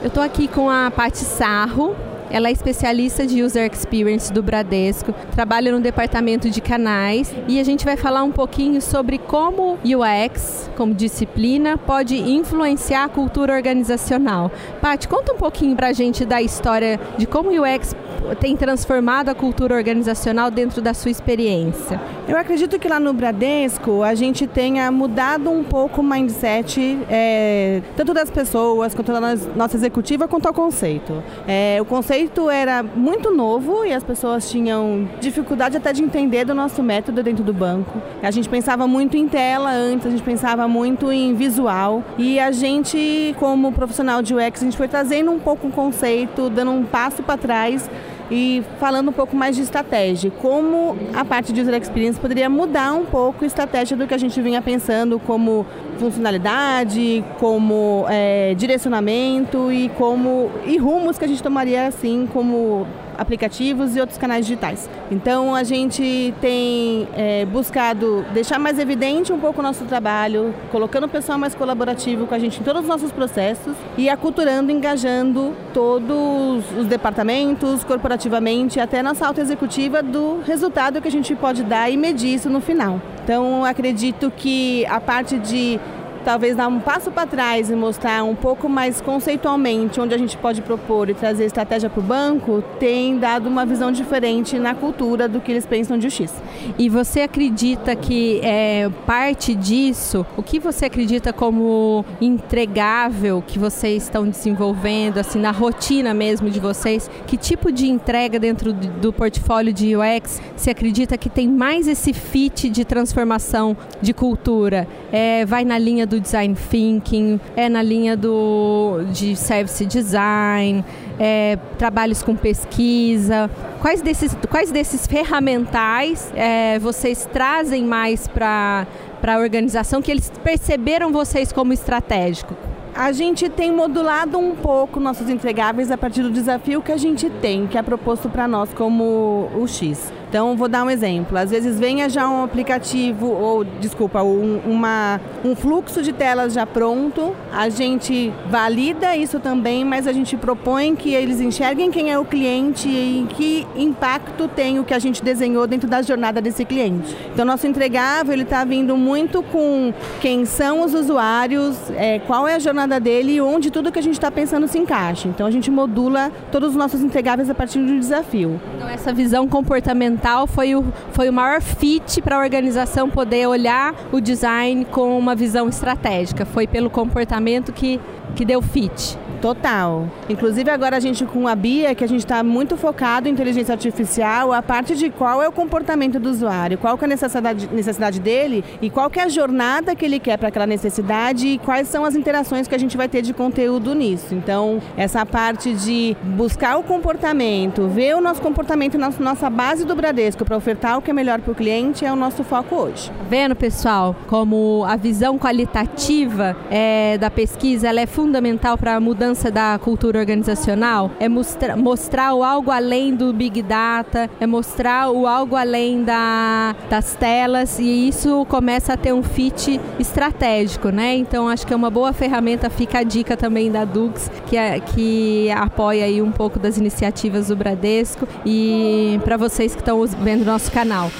Eu estou aqui com a Paty Sarro, ela é especialista de User Experience do Bradesco, trabalha no departamento de canais e a gente vai falar um pouquinho sobre como UX, como disciplina, pode influenciar a cultura organizacional. Paty, conta um pouquinho pra gente da história de como o UX tem transformado a cultura organizacional dentro da sua experiência? Eu acredito que lá no Bradesco a gente tenha mudado um pouco o mindset, é, tanto das pessoas, quanto da nossa executiva, quanto ao conceito. É, o conceito era muito novo e as pessoas tinham dificuldade até de entender do nosso método dentro do banco. A gente pensava muito em tela antes, a gente pensava muito em visual e a gente, como profissional de UX, a gente foi trazendo um pouco o conceito, dando um passo para trás e falando um pouco mais de estratégia, como a parte de user experience poderia mudar um pouco a estratégia do que a gente vinha pensando como funcionalidade, como é, direcionamento e como e rumos que a gente tomaria assim como aplicativos e outros canais digitais. Então a gente tem é, buscado deixar mais evidente um pouco o nosso trabalho, colocando o pessoal mais colaborativo com a gente em todos os nossos processos e aculturando, engajando todos os departamentos, corporativamente, até nossa alta executiva do resultado que a gente pode dar e medir isso no final. Então acredito que a parte de talvez dar um passo para trás e mostrar um pouco mais conceitualmente onde a gente pode propor e trazer estratégia para o banco, tem dado uma visão diferente na cultura do que eles pensam de UX. E você acredita que é, parte disso, o que você acredita como entregável que vocês estão desenvolvendo, assim, na rotina mesmo de vocês, que tipo de entrega dentro do, do portfólio de UX você acredita que tem mais esse fit de transformação de cultura? É, vai na linha do design thinking, é na linha do de service design, é, trabalhos com pesquisa. Quais desses, quais desses ferramentais é, vocês trazem mais para a organização que eles perceberam vocês como estratégico? A gente tem modulado um pouco nossos entregáveis a partir do desafio que a gente tem, que é proposto para nós como o X. Então, vou dar um exemplo. Às vezes venha já um aplicativo, ou, desculpa, um, uma, um fluxo de telas já pronto, a gente valida isso também, mas a gente propõe que eles enxerguem quem é o cliente e que impacto tem o que a gente desenhou dentro da jornada desse cliente. Então, nosso entregável, ele está vindo muito com quem são os usuários, é, qual é a jornada dele e onde tudo que a gente está pensando se encaixa. Então, a gente modula todos os nossos entregáveis a partir de um desafio. Então, essa visão comportamental foi o, foi o maior fit para a organização poder olhar o design com uma visão estratégica. Foi pelo comportamento que, que deu fit. Total. Inclusive agora a gente com a Bia, que a gente está muito focado em inteligência artificial, a parte de qual é o comportamento do usuário, qual é a necessidade, necessidade dele e qual é a jornada que ele quer para aquela necessidade e quais são as interações que a gente vai ter de conteúdo nisso. Então, essa parte de buscar o comportamento, ver o nosso comportamento na nossa base do Bradesco para ofertar o que é melhor para o cliente é o nosso foco hoje. Vendo, pessoal, como a visão qualitativa é, da pesquisa ela é fundamental para a mudança da cultura organizacional é mostra, mostrar o algo além do Big Data, é mostrar o algo além da, das telas e isso começa a ter um fit estratégico, né? Então acho que é uma boa ferramenta, fica a dica também da Dux, que, é, que apoia aí um pouco das iniciativas do Bradesco e para vocês que estão vendo nosso canal.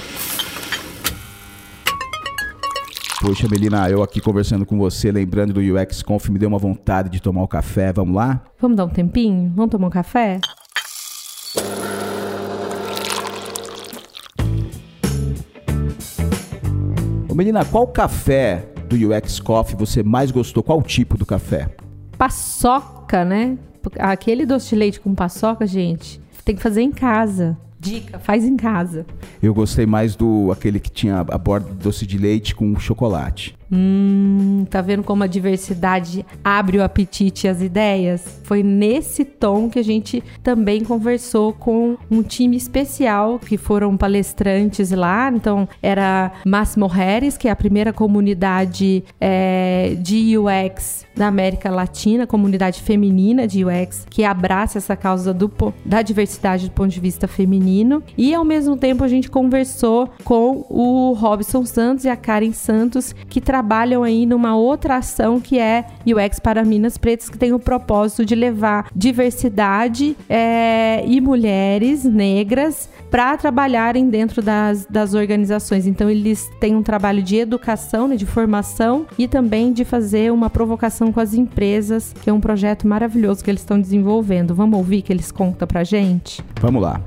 Poxa, Melina, eu aqui conversando com você, lembrando do UX Conf, me deu uma vontade de tomar o um café. Vamos lá? Vamos dar um tempinho? Vamos tomar um café? Ô, Melina, qual café do UX Coffee você mais gostou? Qual tipo do café? Paçoca, né? Aquele doce de leite com paçoca, gente, tem que fazer em casa. Dica, faz em casa. Eu gostei mais do aquele que tinha a borda doce de leite com chocolate. Hum, tá vendo como a diversidade abre o apetite e as ideias? Foi nesse tom que a gente também conversou com um time especial que foram palestrantes lá. Então, era Máximo Harris, que é a primeira comunidade é, de UX da América Latina, comunidade feminina de UX, que abraça essa causa do, da diversidade do ponto de vista feminino. E ao mesmo tempo a gente conversou com o Robson Santos e a Karen Santos, que trabalham trabalham aí numa outra ação que é UX para Minas Pretas, que tem o propósito de levar diversidade é, e mulheres negras para trabalharem dentro das, das organizações. Então, eles têm um trabalho de educação, né, de formação e também de fazer uma provocação com as empresas, que é um projeto maravilhoso que eles estão desenvolvendo. Vamos ouvir que eles contam para gente? Vamos lá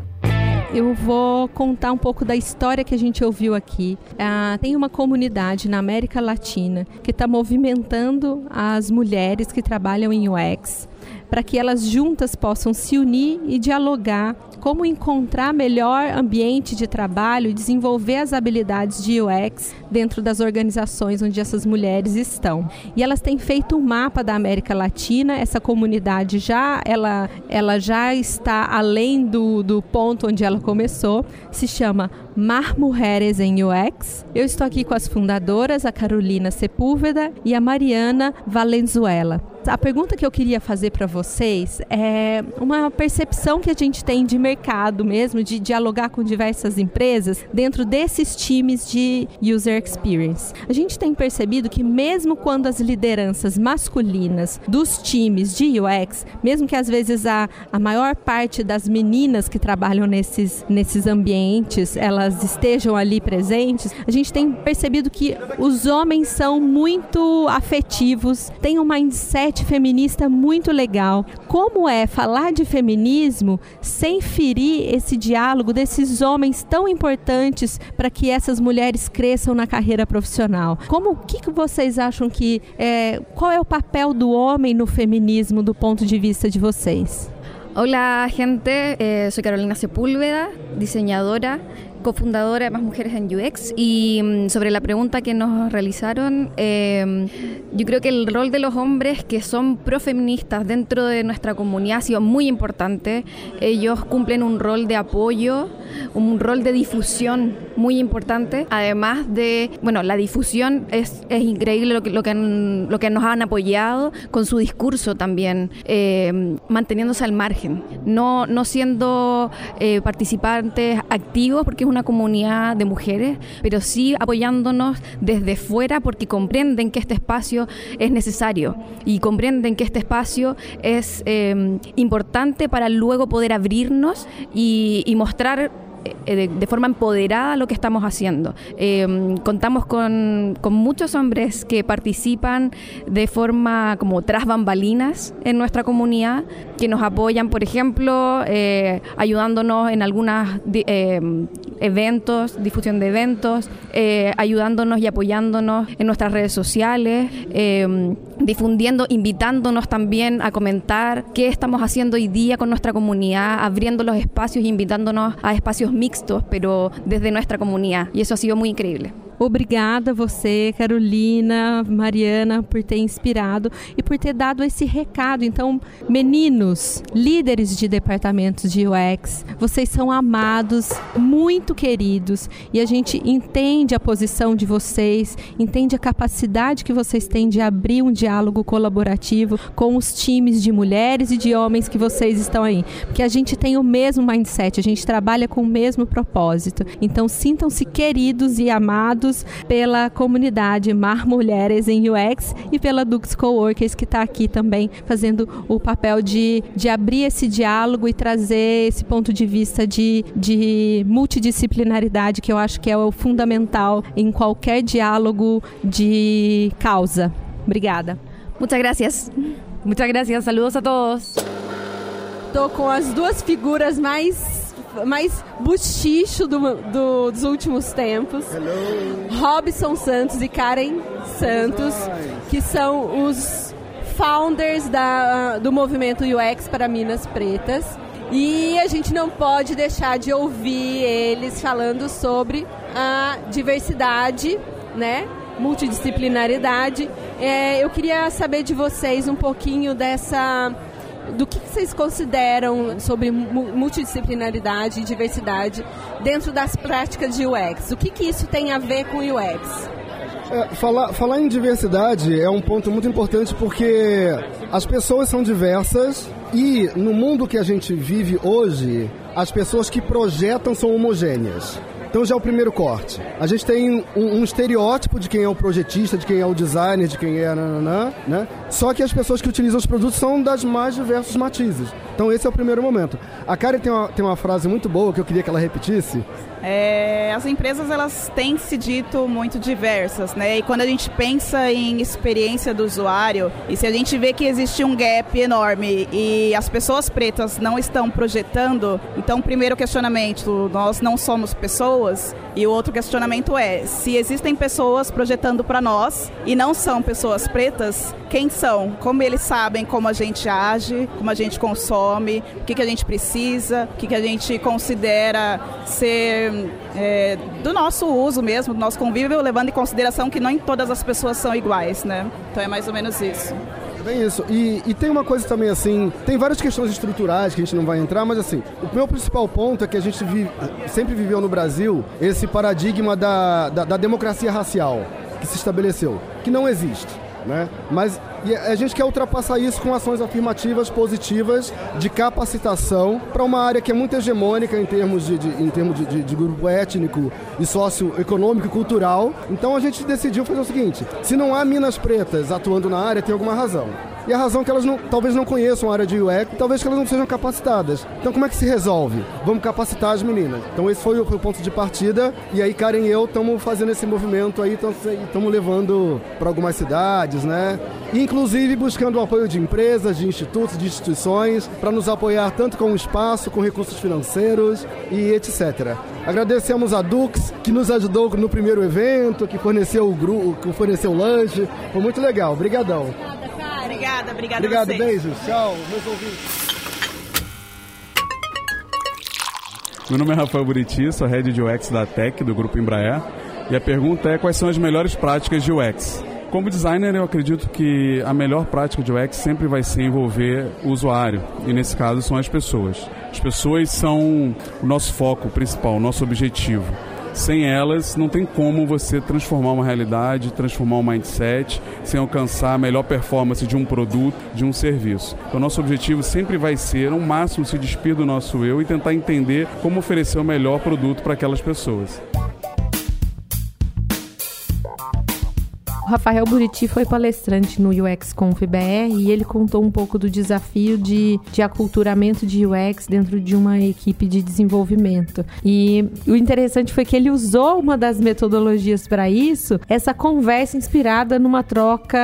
eu vou contar um pouco da história que a gente ouviu aqui. Ah, tem uma comunidade na América Latina que está movimentando as mulheres que trabalham em UX para que elas juntas possam se unir e dialogar como encontrar melhor ambiente de trabalho e desenvolver as habilidades de UX dentro das organizações onde essas mulheres estão. E elas têm feito um mapa da América Latina, essa comunidade já ela, ela já está além do, do ponto onde ela começou, se chama Mar Mulheres em UX. Eu estou aqui com as fundadoras, a Carolina Sepúlveda e a Mariana Valenzuela. A pergunta que eu queria fazer para vocês é uma percepção que a gente tem de mercado mesmo, de dialogar com diversas empresas dentro desses times de user experience. A gente tem percebido que mesmo quando as lideranças masculinas dos times de UX, mesmo que às vezes a, a maior parte das meninas que trabalham nesses, nesses ambientes, elas estejam ali presentes, a gente tem percebido que os homens são muito afetivos, têm um mindset feminista muito legal. Como é falar de feminismo sem ferir esse diálogo desses homens tão importantes para que essas mulheres cresçam na carreira profissional? Como o que, que vocês acham que é, qual é o papel do homem no feminismo do ponto de vista de vocês? Hola gente, eh, soy Carolina Sepúlveda, diseñadora. Cofundadora de Más Mujeres en UX. Y mm, sobre la pregunta que nos realizaron, em, yo creo que el rol de los hombres que son profeministas dentro de nuestra comunidad ha sido muy importante. Ellos cumplen un rol de apoyo, un rol de difusión muy importante. Además de, bueno, la difusión es, es increíble lo que, lo, que lo que nos han apoyado con su discurso también, em, manteniéndose al margen, no, no siendo eh, participantes activos, porque es una comunidad de mujeres, pero sí apoyándonos desde fuera porque comprenden que este espacio es necesario y comprenden que este espacio es eh, importante para luego poder abrirnos y mostrar eh, de, forma empoderada lo que estamos haciendo. Em, contamos con, muchos hombres que participan de forma como tras bambalinas en nuestra comunidad, que nos apoyan, por ejemplo, eh, ayudándonos en algunos em, eventos, difusión de eventos, eh, ayudándonos y apoyándonos en nuestras redes sociales, em, difundiendo, invitándonos también a comentar qué estamos haciendo hoy día con nuestra comunidad, abriendo los espacios, invitándonos a espacios mixtos, pero desde nuestra comunidad. Y eso ha sido muy increíble. Obrigada você, Carolina, Mariana, por ter inspirado e por ter dado esse recado. Então, meninos, líderes de departamentos de UX, vocês são amados, muito queridos e a gente entende a posição de vocês, entende a capacidade que vocês têm de abrir um diálogo colaborativo com os times de mulheres e de homens que vocês estão aí. Porque a gente tem o mesmo mindset, a gente trabalha com o mesmo propósito. Então, sintam-se queridos e amados pela comunidade Mar Mulheres em UX e pela Dux Coworkers, que está aqui também fazendo o papel de, de abrir esse diálogo e trazer esse ponto de vista de, de multidisciplinaridade, que eu acho que é o fundamental em qualquer diálogo de causa. Obrigada. Muchas gracias. Muchas gracias. Saludos a todos. Tô com as duas figuras mais mais buchicho do, do, dos últimos tempos. Hello. Robson Santos e Karen Santos, que são os founders da, do movimento UX para Minas Pretas. E a gente não pode deixar de ouvir eles falando sobre a diversidade, né? multidisciplinaridade. É, eu queria saber de vocês um pouquinho dessa do que vocês consideram sobre multidisciplinaridade e diversidade dentro das práticas de UX? O que, que isso tem a ver com UX? É, falar, falar em diversidade é um ponto muito importante porque as pessoas são diversas e no mundo que a gente vive hoje, as pessoas que projetam são homogêneas. Então já é o primeiro corte. A gente tem um, um estereótipo de quem é o projetista, de quem é o designer, de quem é nananã, né? Só que as pessoas que utilizam os produtos são das mais diversos matizes. Então esse é o primeiro momento. A Karen tem uma, tem uma frase muito boa que eu queria que ela repetisse. É, as empresas elas têm se dito muito diversas, né? E quando a gente pensa em experiência do usuário, e se a gente vê que existe um gap enorme e as pessoas pretas não estão projetando, então primeiro questionamento, nós não somos pessoas, e o outro questionamento é, se existem pessoas projetando para nós e não são pessoas pretas, quem são? Como eles sabem como a gente age, como a gente consome, o que, que a gente precisa, o que, que a gente considera ser é, do nosso uso mesmo, do nosso convívio, levando em consideração que nem todas as pessoas são iguais, né? Então é mais ou menos isso. Bem isso. E, e, tem uma coisa também assim, tem várias questões estruturais que a gente não vai entrar, mas assim, o meu principal ponto é que a gente vive, sempre viveu no Brasil esse paradigma da, da, da democracia racial que se estabeleceu, que não existe. Né? Mas a gente quer ultrapassar isso com ações afirmativas positivas de capacitação para uma área que é muito hegemônica em termos de, de em termos de, de, de, grupo étnico e socioeconômico e cultural. Então a gente decidiu fazer o seguinte: se não há minas pretas atuando na área, tem alguma razão. E a razão é que elas não, talvez não conheçam a área de UX, talvez que elas não sejam capacitadas. Então como é que se resolve? Vamos capacitar as meninas. Então esse foi o, foi o ponto de partida. E aí Karen e eu estamos fazendo esse movimento aí, estamos levando para algumas cidades, né? Inclusive buscando o apoio de empresas, de institutos, de instituições, para nos apoiar tanto com espaço, com recursos financeiros e etc. Agradecemos a Dux, que nos ajudou no primeiro evento, que forneceu o grupo, que forneceu o lanche. Foi muito legal. Obrigadão. Obrigada, obrigada Obrigado, a vocês. beijos. Tchau, meus ouvintes. Meu nome é Rafael Buriti, sou Head de UX da Tech, do Grupo Embraer. E a pergunta é quais são as melhores práticas de UX? Como designer, eu acredito que a melhor prática de UX sempre vai ser envolver o usuário, e nesse caso são as pessoas. As pessoas são o nosso foco principal, o nosso objetivo. Sem elas, não tem como você transformar uma realidade, transformar um mindset, sem alcançar a melhor performance de um produto, de um serviço. Então, nosso objetivo sempre vai ser, ao máximo, se despir do nosso eu e tentar entender como oferecer o melhor produto para aquelas pessoas. O Rafael Buriti foi palestrante no UX Conf BR e ele contou um pouco do desafio de, de aculturamento de UX dentro de uma equipe de desenvolvimento. E o interessante foi que ele usou uma das metodologias para isso, essa conversa inspirada numa troca,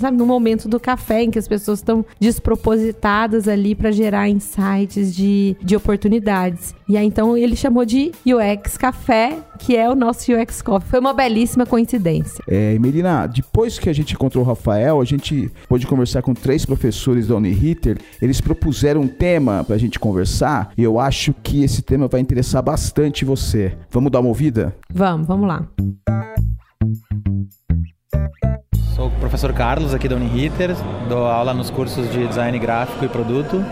sabe, no momento do café, em que as pessoas estão despropositadas ali para gerar insights de, de oportunidades. E aí então ele chamou de UX Café, que é o nosso UX Coffee. Foi uma belíssima coincidência. É, Melina, depois que a gente encontrou o Rafael, a gente pôde conversar com três professores da Uniriter. Eles propuseram um tema pra gente conversar e eu acho que esse tema vai interessar bastante você. Vamos dar uma ouvida? Vamos, vamos lá. Sou o professor Carlos aqui da Uniriter, dou aula nos cursos de design gráfico e produto.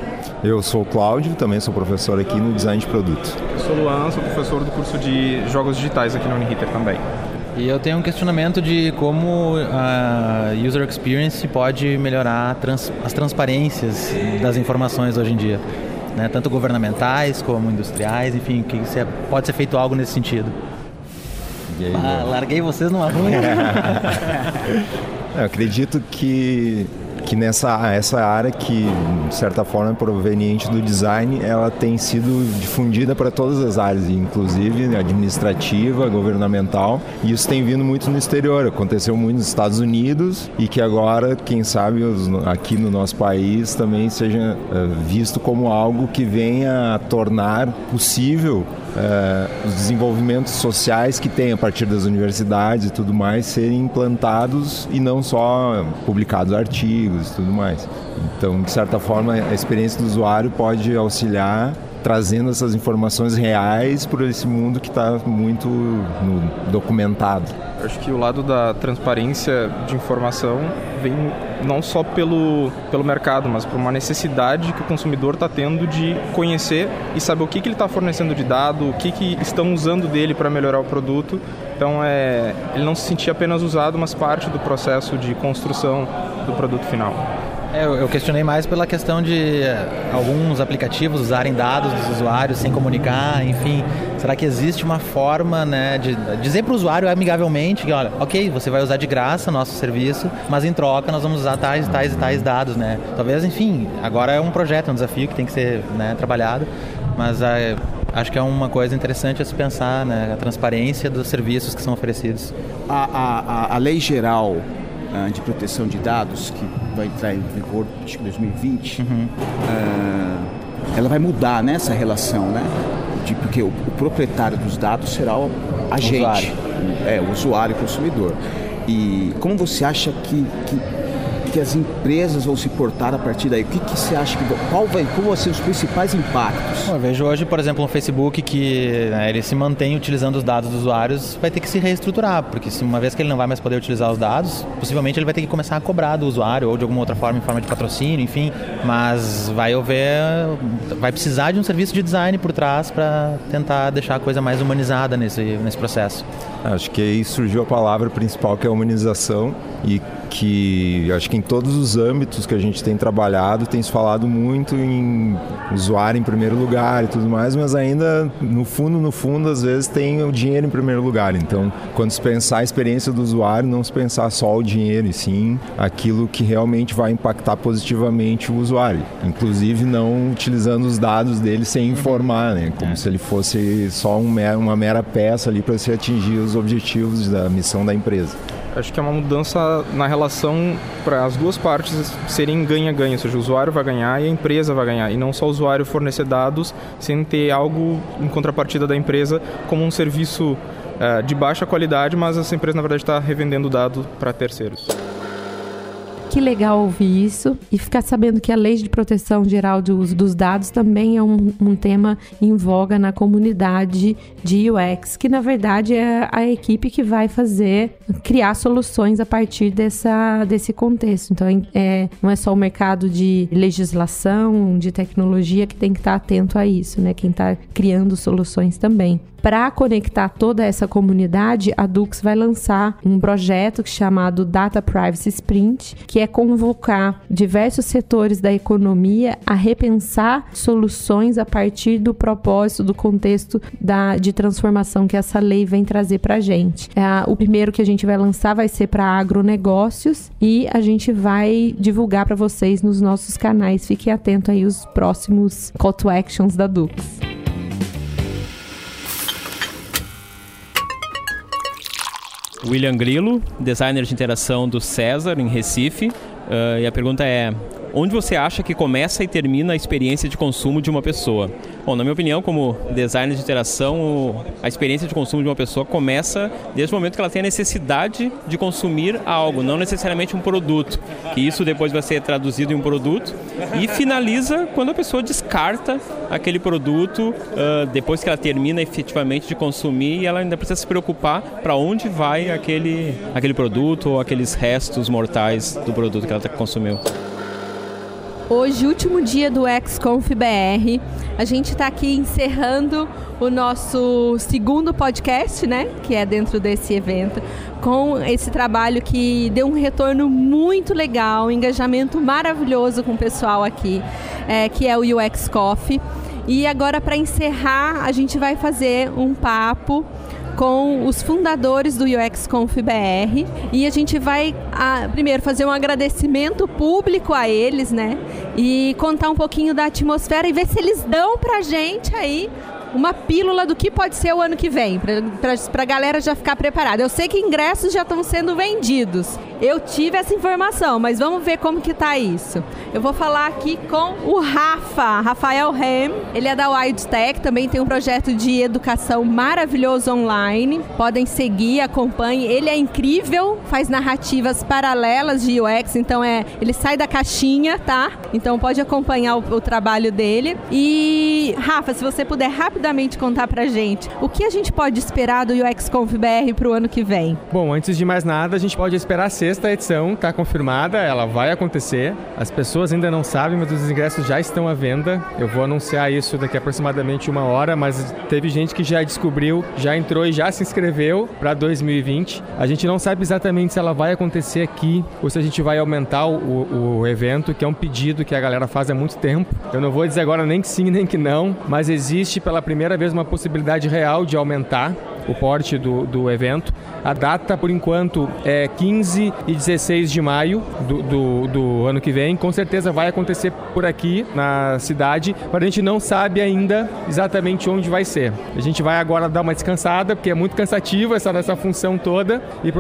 Eu sou o Cláudio, também sou professor aqui no design de produto. Eu sou o Luan, sou professor do curso de jogos digitais aqui na Uniriter também. E eu tenho um questionamento de como a user experience pode melhorar trans, as transparências das informações hoje em dia, né? tanto governamentais como industriais, enfim, que se, pode ser feito algo nesse sentido. Aí, ah, larguei vocês numa rua. *laughs* eu acredito que que nessa essa área que de certa forma é proveniente do design, ela tem sido difundida para todas as áreas, inclusive administrativa, governamental, e isso tem vindo muito no exterior. Aconteceu muito nos Estados Unidos e que agora, quem sabe, aqui no nosso país também seja visto como algo que venha a tornar possível Uh, os desenvolvimentos sociais que tem a partir das universidades e tudo mais serem implantados e não só publicados artigos e tudo mais. Então, de certa forma, a experiência do usuário pode auxiliar trazendo essas informações reais para esse mundo que está muito documentado. Acho que o lado da transparência de informação vem não só pelo, pelo mercado, mas por uma necessidade que o consumidor está tendo de conhecer e saber o que, que ele está fornecendo de dado, o que, que estão usando dele para melhorar o produto. Então, é, ele não se sentir apenas usado, mas parte do processo de construção do produto final. É, eu, questionei mais pela questão de eh, alguns aplicativos usarem dados dos usuários sem comunicar, enfim. Será que existe uma forma né, de dizer para o usuário amigavelmente que, olha, ok, você vai usar de graça nosso serviço, mas em troca nós vamos usar tais, tais e tais dados, né? Talvez, enfim, agora é um projeto, é um desafio que tem que ser né, trabalhado, mas é, acho que é uma coisa interessante a se pensar, né? A transparência dos serviços que são oferecidos. A, a, a lei geral uh, de proteção de dados, que vai entrar em vigor acho que 2020, uhum. uh, ela vai mudar nessa né, relação, né? De, porque o, o, proprietário dos dados será o agente, usuário. é, o usuário e consumidor. E como você acha que, que que as empresas vão se portar a partir daí? O que, que você acha que qual vai, qual vão ser os principais impactos? eu vejo hoje, por exemplo, no Facebook que né, ele se mantém utilizando os dados dos usuários, vai ter que se reestruturar, porque se uma vez que ele não vai mais poder utilizar os dados, possivelmente ele vai ter que começar a cobrar do usuário ou de alguma outra forma, em forma de patrocínio, enfim, mas vai haver, vai precisar de um serviço de design por trás para tentar deixar a coisa mais humanizada nesse nesse processo. Acho que aí surgiu a palavra principal que é a humanização e que acho que em todos os âmbitos que a gente tem trabalhado tem se falado muito em usuário em primeiro lugar e tudo mais, mas ainda no fundo, no fundo, às vezes tem o dinheiro em primeiro lugar. Então, quando se pensar a experiência do usuário, não se pensar só o dinheiro, e sim aquilo que realmente vai impactar positivamente o usuário. Inclusive não utilizando os dados dele sem informar, né? Como se ele fosse só um uma mera peça ali para se atingir os objetivos da missão da empresa. Acho que é uma mudança na relação para as duas partes serem ganha-ganha, ou seja, o usuário vai ganhar e a empresa vai ganhar, e não só o usuário fornecer dados sem ter algo em contrapartida da empresa como um serviço uh, de baixa qualidade, mas essa empresa na verdade está revendendo dado para terceiros. Que legal ouvir isso e ficar sabendo que a lei de proteção geral de uso dos dados também é um, um tema em voga na comunidade de UX, que na verdade é a equipe que vai fazer, criar soluções a partir dessa, desse contexto. Então, é, não é só o mercado de legislação, de tecnologia que tem que estar atento a isso, né? Quem está criando soluções também. Para conectar toda essa comunidade, a Dux vai lançar um projeto chamado Data Privacy Sprint, que é convocar diversos setores da economia a repensar soluções a partir do propósito, do contexto da, de transformação que essa lei vem trazer para a gente. É, o primeiro que a gente vai lançar vai ser para agronegócios e a gente vai divulgar para vocês nos nossos canais. Fiquem atentos aí os próximos call to actions da Dux. William Grilo, designer de interação do César, em Recife. Uh, e a pergunta é: onde você acha que começa e termina a experiência de consumo de uma pessoa? Bom, na minha opinião, como designer de interação, a experiência de consumo de uma pessoa começa desde o momento que ela tem a necessidade de consumir algo, não necessariamente um produto. Que isso depois vai ser traduzido em um produto e finaliza quando a pessoa descarta aquele produto uh, depois que ela termina efetivamente de consumir e ela ainda precisa se preocupar para onde vai aquele, aquele produto ou aqueles restos mortais do produto que ela consumiu. Hoje, último dia do XConf BR, a gente está aqui encerrando o nosso segundo podcast, né? Que é dentro desse evento, com esse trabalho que deu um retorno muito legal, um engajamento maravilhoso com o pessoal aqui, é, que é o UX Coffee. E agora, para encerrar, a gente vai fazer um papo com os fundadores do UX Conf BR e a gente vai a, primeiro fazer um agradecimento público a eles, né? E contar um pouquinho da atmosfera e ver se eles dão pra gente aí uma pílula do que pode ser o ano que vem, para a galera já ficar preparada. Eu sei que ingressos já estão sendo vendidos. Eu tive essa informação, mas vamos ver como que tá isso. Eu vou falar aqui com o Rafa, Rafael Hem. Ele é da WildTech, também tem um projeto de educação maravilhoso online. Podem seguir, acompanhem. Ele é incrível, faz narrativas paralelas de UX, então é, ele sai da caixinha, tá? Então pode acompanhar o, o trabalho dele. E Rafa, se você puder rapidamente contar pra gente, o que a gente pode esperar do UX Conf BR pro ano que vem? Bom, antes de mais nada, a gente pode esperar ser sexta edição está confirmada, ela vai acontecer. As pessoas ainda não sabem, mas os ingressos já estão à venda. Eu vou anunciar isso daqui a aproximadamente uma hora, mas teve gente que já descobriu, já entrou e já se inscreveu para 2020. A gente não sabe exatamente se ela vai acontecer aqui ou se a gente vai aumentar o, o evento, que é um pedido que a galera faz há muito tempo. Eu não vou dizer agora nem que sim nem que não, mas existe pela primeira vez uma possibilidade real de aumentar o porte do, do evento. A data, por enquanto, é 15 e 16 de maio do, do, do, ano que vem. Com certeza vai acontecer por aqui na cidade, mas a gente não sabe ainda exatamente onde vai ser. A gente vai agora dar uma descansada, porque é muito cansativo essa, essa função toda, e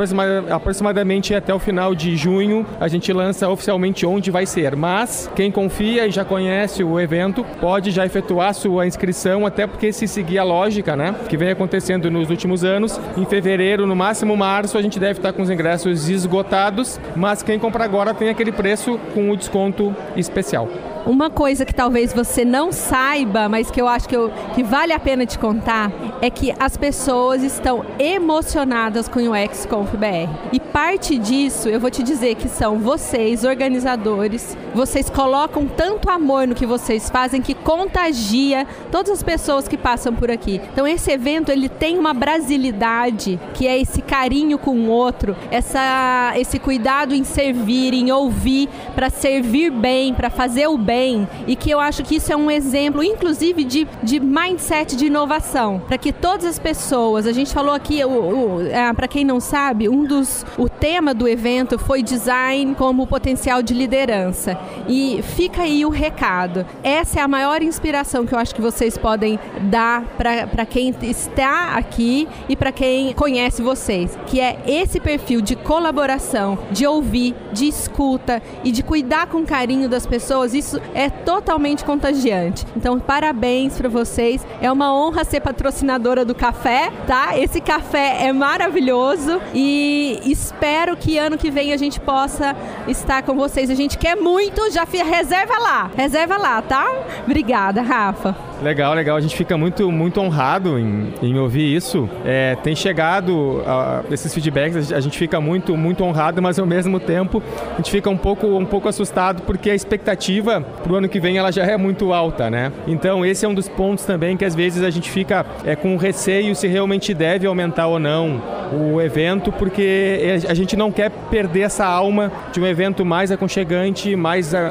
aproximadamente até o final de junho a gente lança oficialmente onde vai ser. Mas quem confia e já conhece o evento pode já efetuar sua inscrição, até porque se seguir a lógica né, que vem acontecendo nos últimos anos, em fevereiro, no máximo março, a gente deve estar com os ingressos esgotados, mas quem compra agora tem aquele preço com o desconto especial. Uma coisa que talvez você não saiba, mas que eu acho que, eu, que vale a pena te contar, é que as pessoas estão emocionadas com o XConf BR. E parte disso, eu vou te dizer que são vocês, organizadores, vocês colocam tanto amor no que vocês fazem que contagia todas as pessoas que passam por aqui. Então esse evento, ele tem uma brasilidade, que é esse carinho com o outro, essa, esse cuidado em servir, em ouvir, para servir bem, para fazer o bem bem e que eu acho que isso é um exemplo, inclusive, de, de mindset de inovação, para que todas as pessoas, a gente falou aqui, é, para quem não sabe, um dos, o tema do evento foi design como potencial de liderança e fica aí o recado. Essa é a maior inspiração que eu acho que vocês podem dar para quem está aqui e para quem conhece vocês, que é esse perfil de colaboração, de ouvir, de escuta e de cuidar com carinho das pessoas. Isso é totalmente contagiante. Então, parabéns para vocês. É uma honra ser patrocinadora do café, tá? Esse café é maravilhoso e espero que ano que vem a gente possa estar com vocês. A gente quer muito, já reserva lá. Reserva lá, tá? Obrigada, Rafa. Legal, legal. A gente fica muito, muito honrado em, em ouvir isso. É, tem chegado uh, esses feedbacks, a gente fica muito, muito honrado, mas ao mesmo tempo a gente fica um pouco, um pouco assustado porque a expectativa para o ano que vem ela já é muito alta, né? Então esse é um dos pontos também que às vezes a gente fica é, com receio se realmente deve aumentar ou não o evento, porque a gente não quer perder essa alma de um evento mais aconchegante, mais a,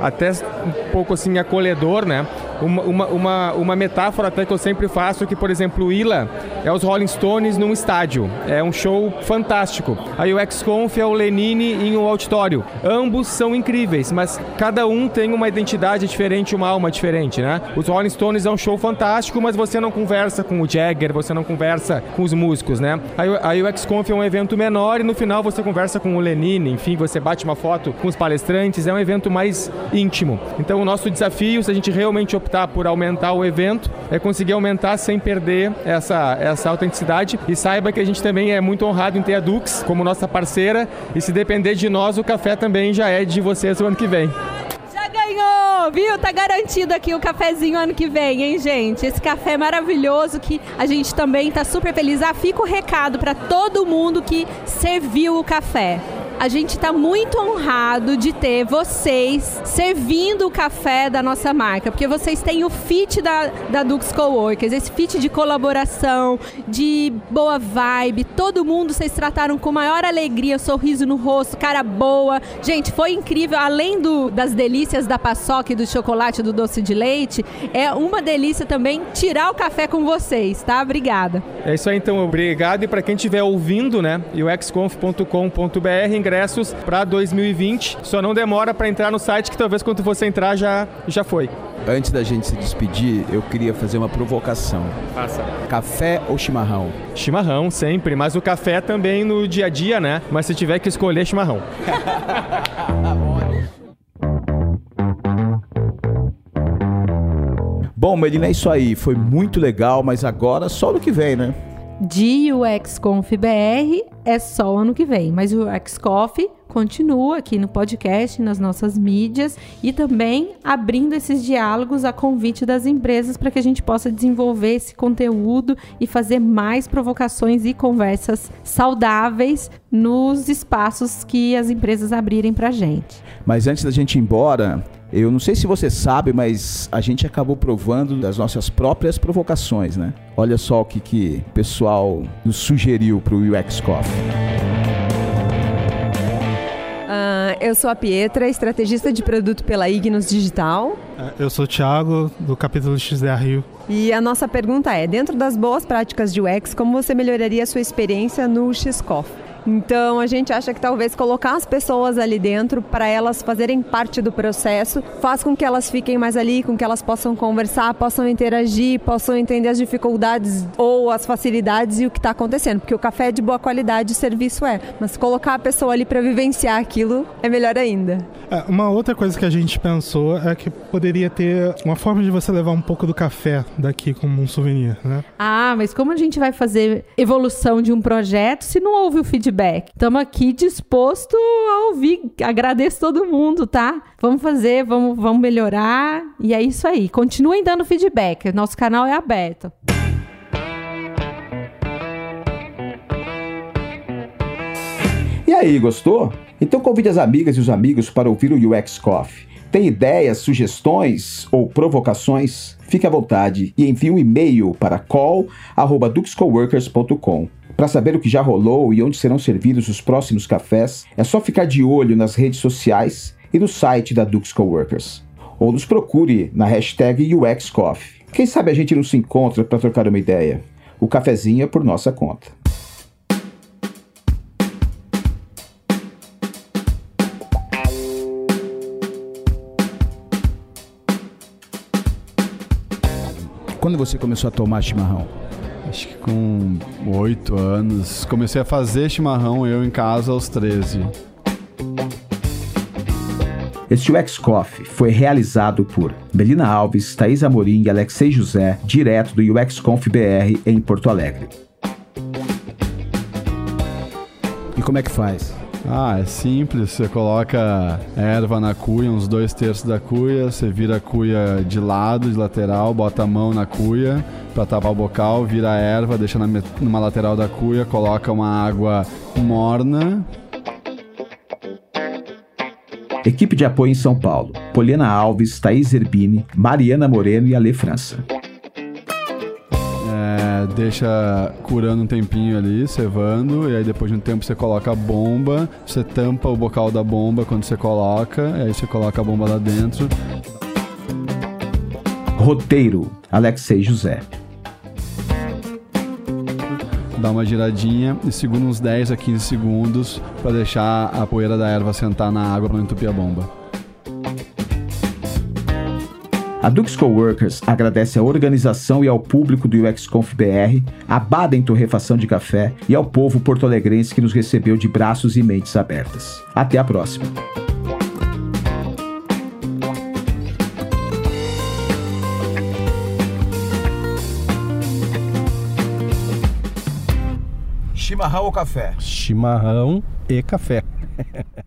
a, até um pouco assim acolhedor, né? Uma, uma, uma, metáfora até que eu sempre faço que, por exemplo, o Ila é os Rolling Stones num estádio. É um show fantástico. Aí o X-Conf é o Lenine em um auditório. Ambos são incríveis, mas cada um tem uma identidade diferente, uma alma diferente, né? Os Rolling Stones é um show fantástico, mas você não conversa com o Jagger, você não conversa com os músicos, né? Aí, aí o X-Conf é um evento menor e no final você conversa com o Lenine, enfim, você bate uma foto com os palestrantes, é um evento mais íntimo. Então o nosso desafio, se a gente realmente optar por aumentar o evento, é conseguir aumentar sem perder essa, essa autenticidade e saiba que a gente também é muito honrado em ter a Dux como nossa parceira e se depender de nós, o café também já é de vocês o ano que vem ganhou, viu? Tá garantido aqui o cafezinho ano que vem, hein, gente? Esse café maravilhoso que a gente também tá super feliz. Ah, fica o recado para todo mundo que serviu o café a gente está muito honrado de ter vocês servindo o café da nossa marca, porque vocês têm o fit da, da Dux Coworkers, esse fit de colaboração, de boa vibe, todo mundo vocês trataram com maior alegria, sorriso no rosto, cara boa. Gente, foi incrível, além do, das delícias da paçoca e do chocolate do doce de leite, é uma delícia também tirar o café com vocês, tá? Obrigada. É isso aí, então, obrigado. E para quem estiver ouvindo, né, uxconf.com.br, ingressos para 2020. Só não demora para entrar no site que talvez quando você entrar já, já foi. Antes da gente se despedir, eu queria fazer uma provocação. Faça. Café ou chimarrão? Chimarrão, sempre. Mas o café também no dia a dia, né? Mas se tiver que escolher, chimarrão. *laughs* Bom, Melina, é isso aí. Foi muito legal, mas agora só no que vem, né? De UX Conf BR é só ano que vem, mas o UX continua aqui no podcast, nas nossas mídias e também abrindo esses diálogos a convite das empresas para que a gente possa desenvolver esse conteúdo e fazer mais provocações e conversas saudáveis nos espaços que as empresas abrirem para a gente. Mas antes da gente ir embora, eu não sei se você sabe, mas a gente acabou provando das nossas próprias provocações, né? Olha só o que, que o pessoal nos sugeriu para o UX Coffee. Uh, eu sou a Pietra, estrategista de produto pela Ignos Digital. Eu sou o Thiago, do capítulo XDA Rio. E a nossa pergunta é: dentro das boas práticas de UX, como você melhoraria a sua experiência no XCOF? Então a gente acha que talvez colocar as pessoas ali dentro para elas fazerem parte do processo faz com que elas fiquem mais ali, com que elas possam conversar, possam interagir, possam entender as dificuldades ou as facilidades e o que está acontecendo. Porque o café é de boa qualidade, o serviço é. Mas colocar a pessoa ali para vivenciar aquilo é melhor ainda. É, uma outra coisa que a gente pensou é que poderia ter uma forma de você levar um pouco do café daqui como um souvenir, né? Ah, mas como a gente vai fazer evolução de um projeto se não houve o feedback? Feedback. Estamos aqui disposto a ouvir. Agradeço todo mundo, tá? Vamos fazer, vamos, vamos melhorar. E é isso aí. Continuem dando feedback. Nosso canal é aberto. E aí, gostou? Então convide as amigas e os amigos para ouvir o UX Coffee. Tem ideias, sugestões ou provocações? Fique à vontade e envie um e-mail para call@duxcoworkers.com. Para saber o que já rolou e onde serão servidos os próximos cafés, é só ficar de olho nas redes sociais e no site da Dux Coworkers. Ou nos procure na hashtag UXCoffee. Quem sabe a gente não se encontra para trocar uma ideia. O cafezinho é por nossa conta. Quando você começou a tomar chimarrão? Acho que com oito anos. Comecei a fazer chimarrão eu em casa aos 13. Este UX Coffee foi realizado por Melina Alves, Thaís Amorim e Alexei José, direto do UX Conf BR em Porto Alegre. E como é que faz? Ah, é simples. Você coloca erva na cuia, uns dois terços da cuia, você vira a cuia de lado, de lateral, bota a mão na cuia para tapar o bocal, vira a erva, deixa na, numa lateral da cuia, coloca uma água morna. Equipe de apoio em São Paulo: Poliana Alves, Thaís Erbini, Mariana Moreno e Ale França deixa curando um tempinho ali, cevando, e aí depois de um tempo você coloca a bomba, você tampa o bocal da bomba quando você coloca, e aí você coloca a bomba lá dentro. Roteiro: Alexei José. Dá uma giradinha e segura uns 10 a 15 segundos para deixar a poeira da erva sentar na água para não entupir a bomba. A Dux Coworkers agradece à organização e ao público do UXConf BR, à Bada em Torrefação de Café e ao povo porto-alegrense que nos recebeu de braços e mentes abertas. Até a próxima! Chimarrão ou café? Chimarrão e café. *laughs*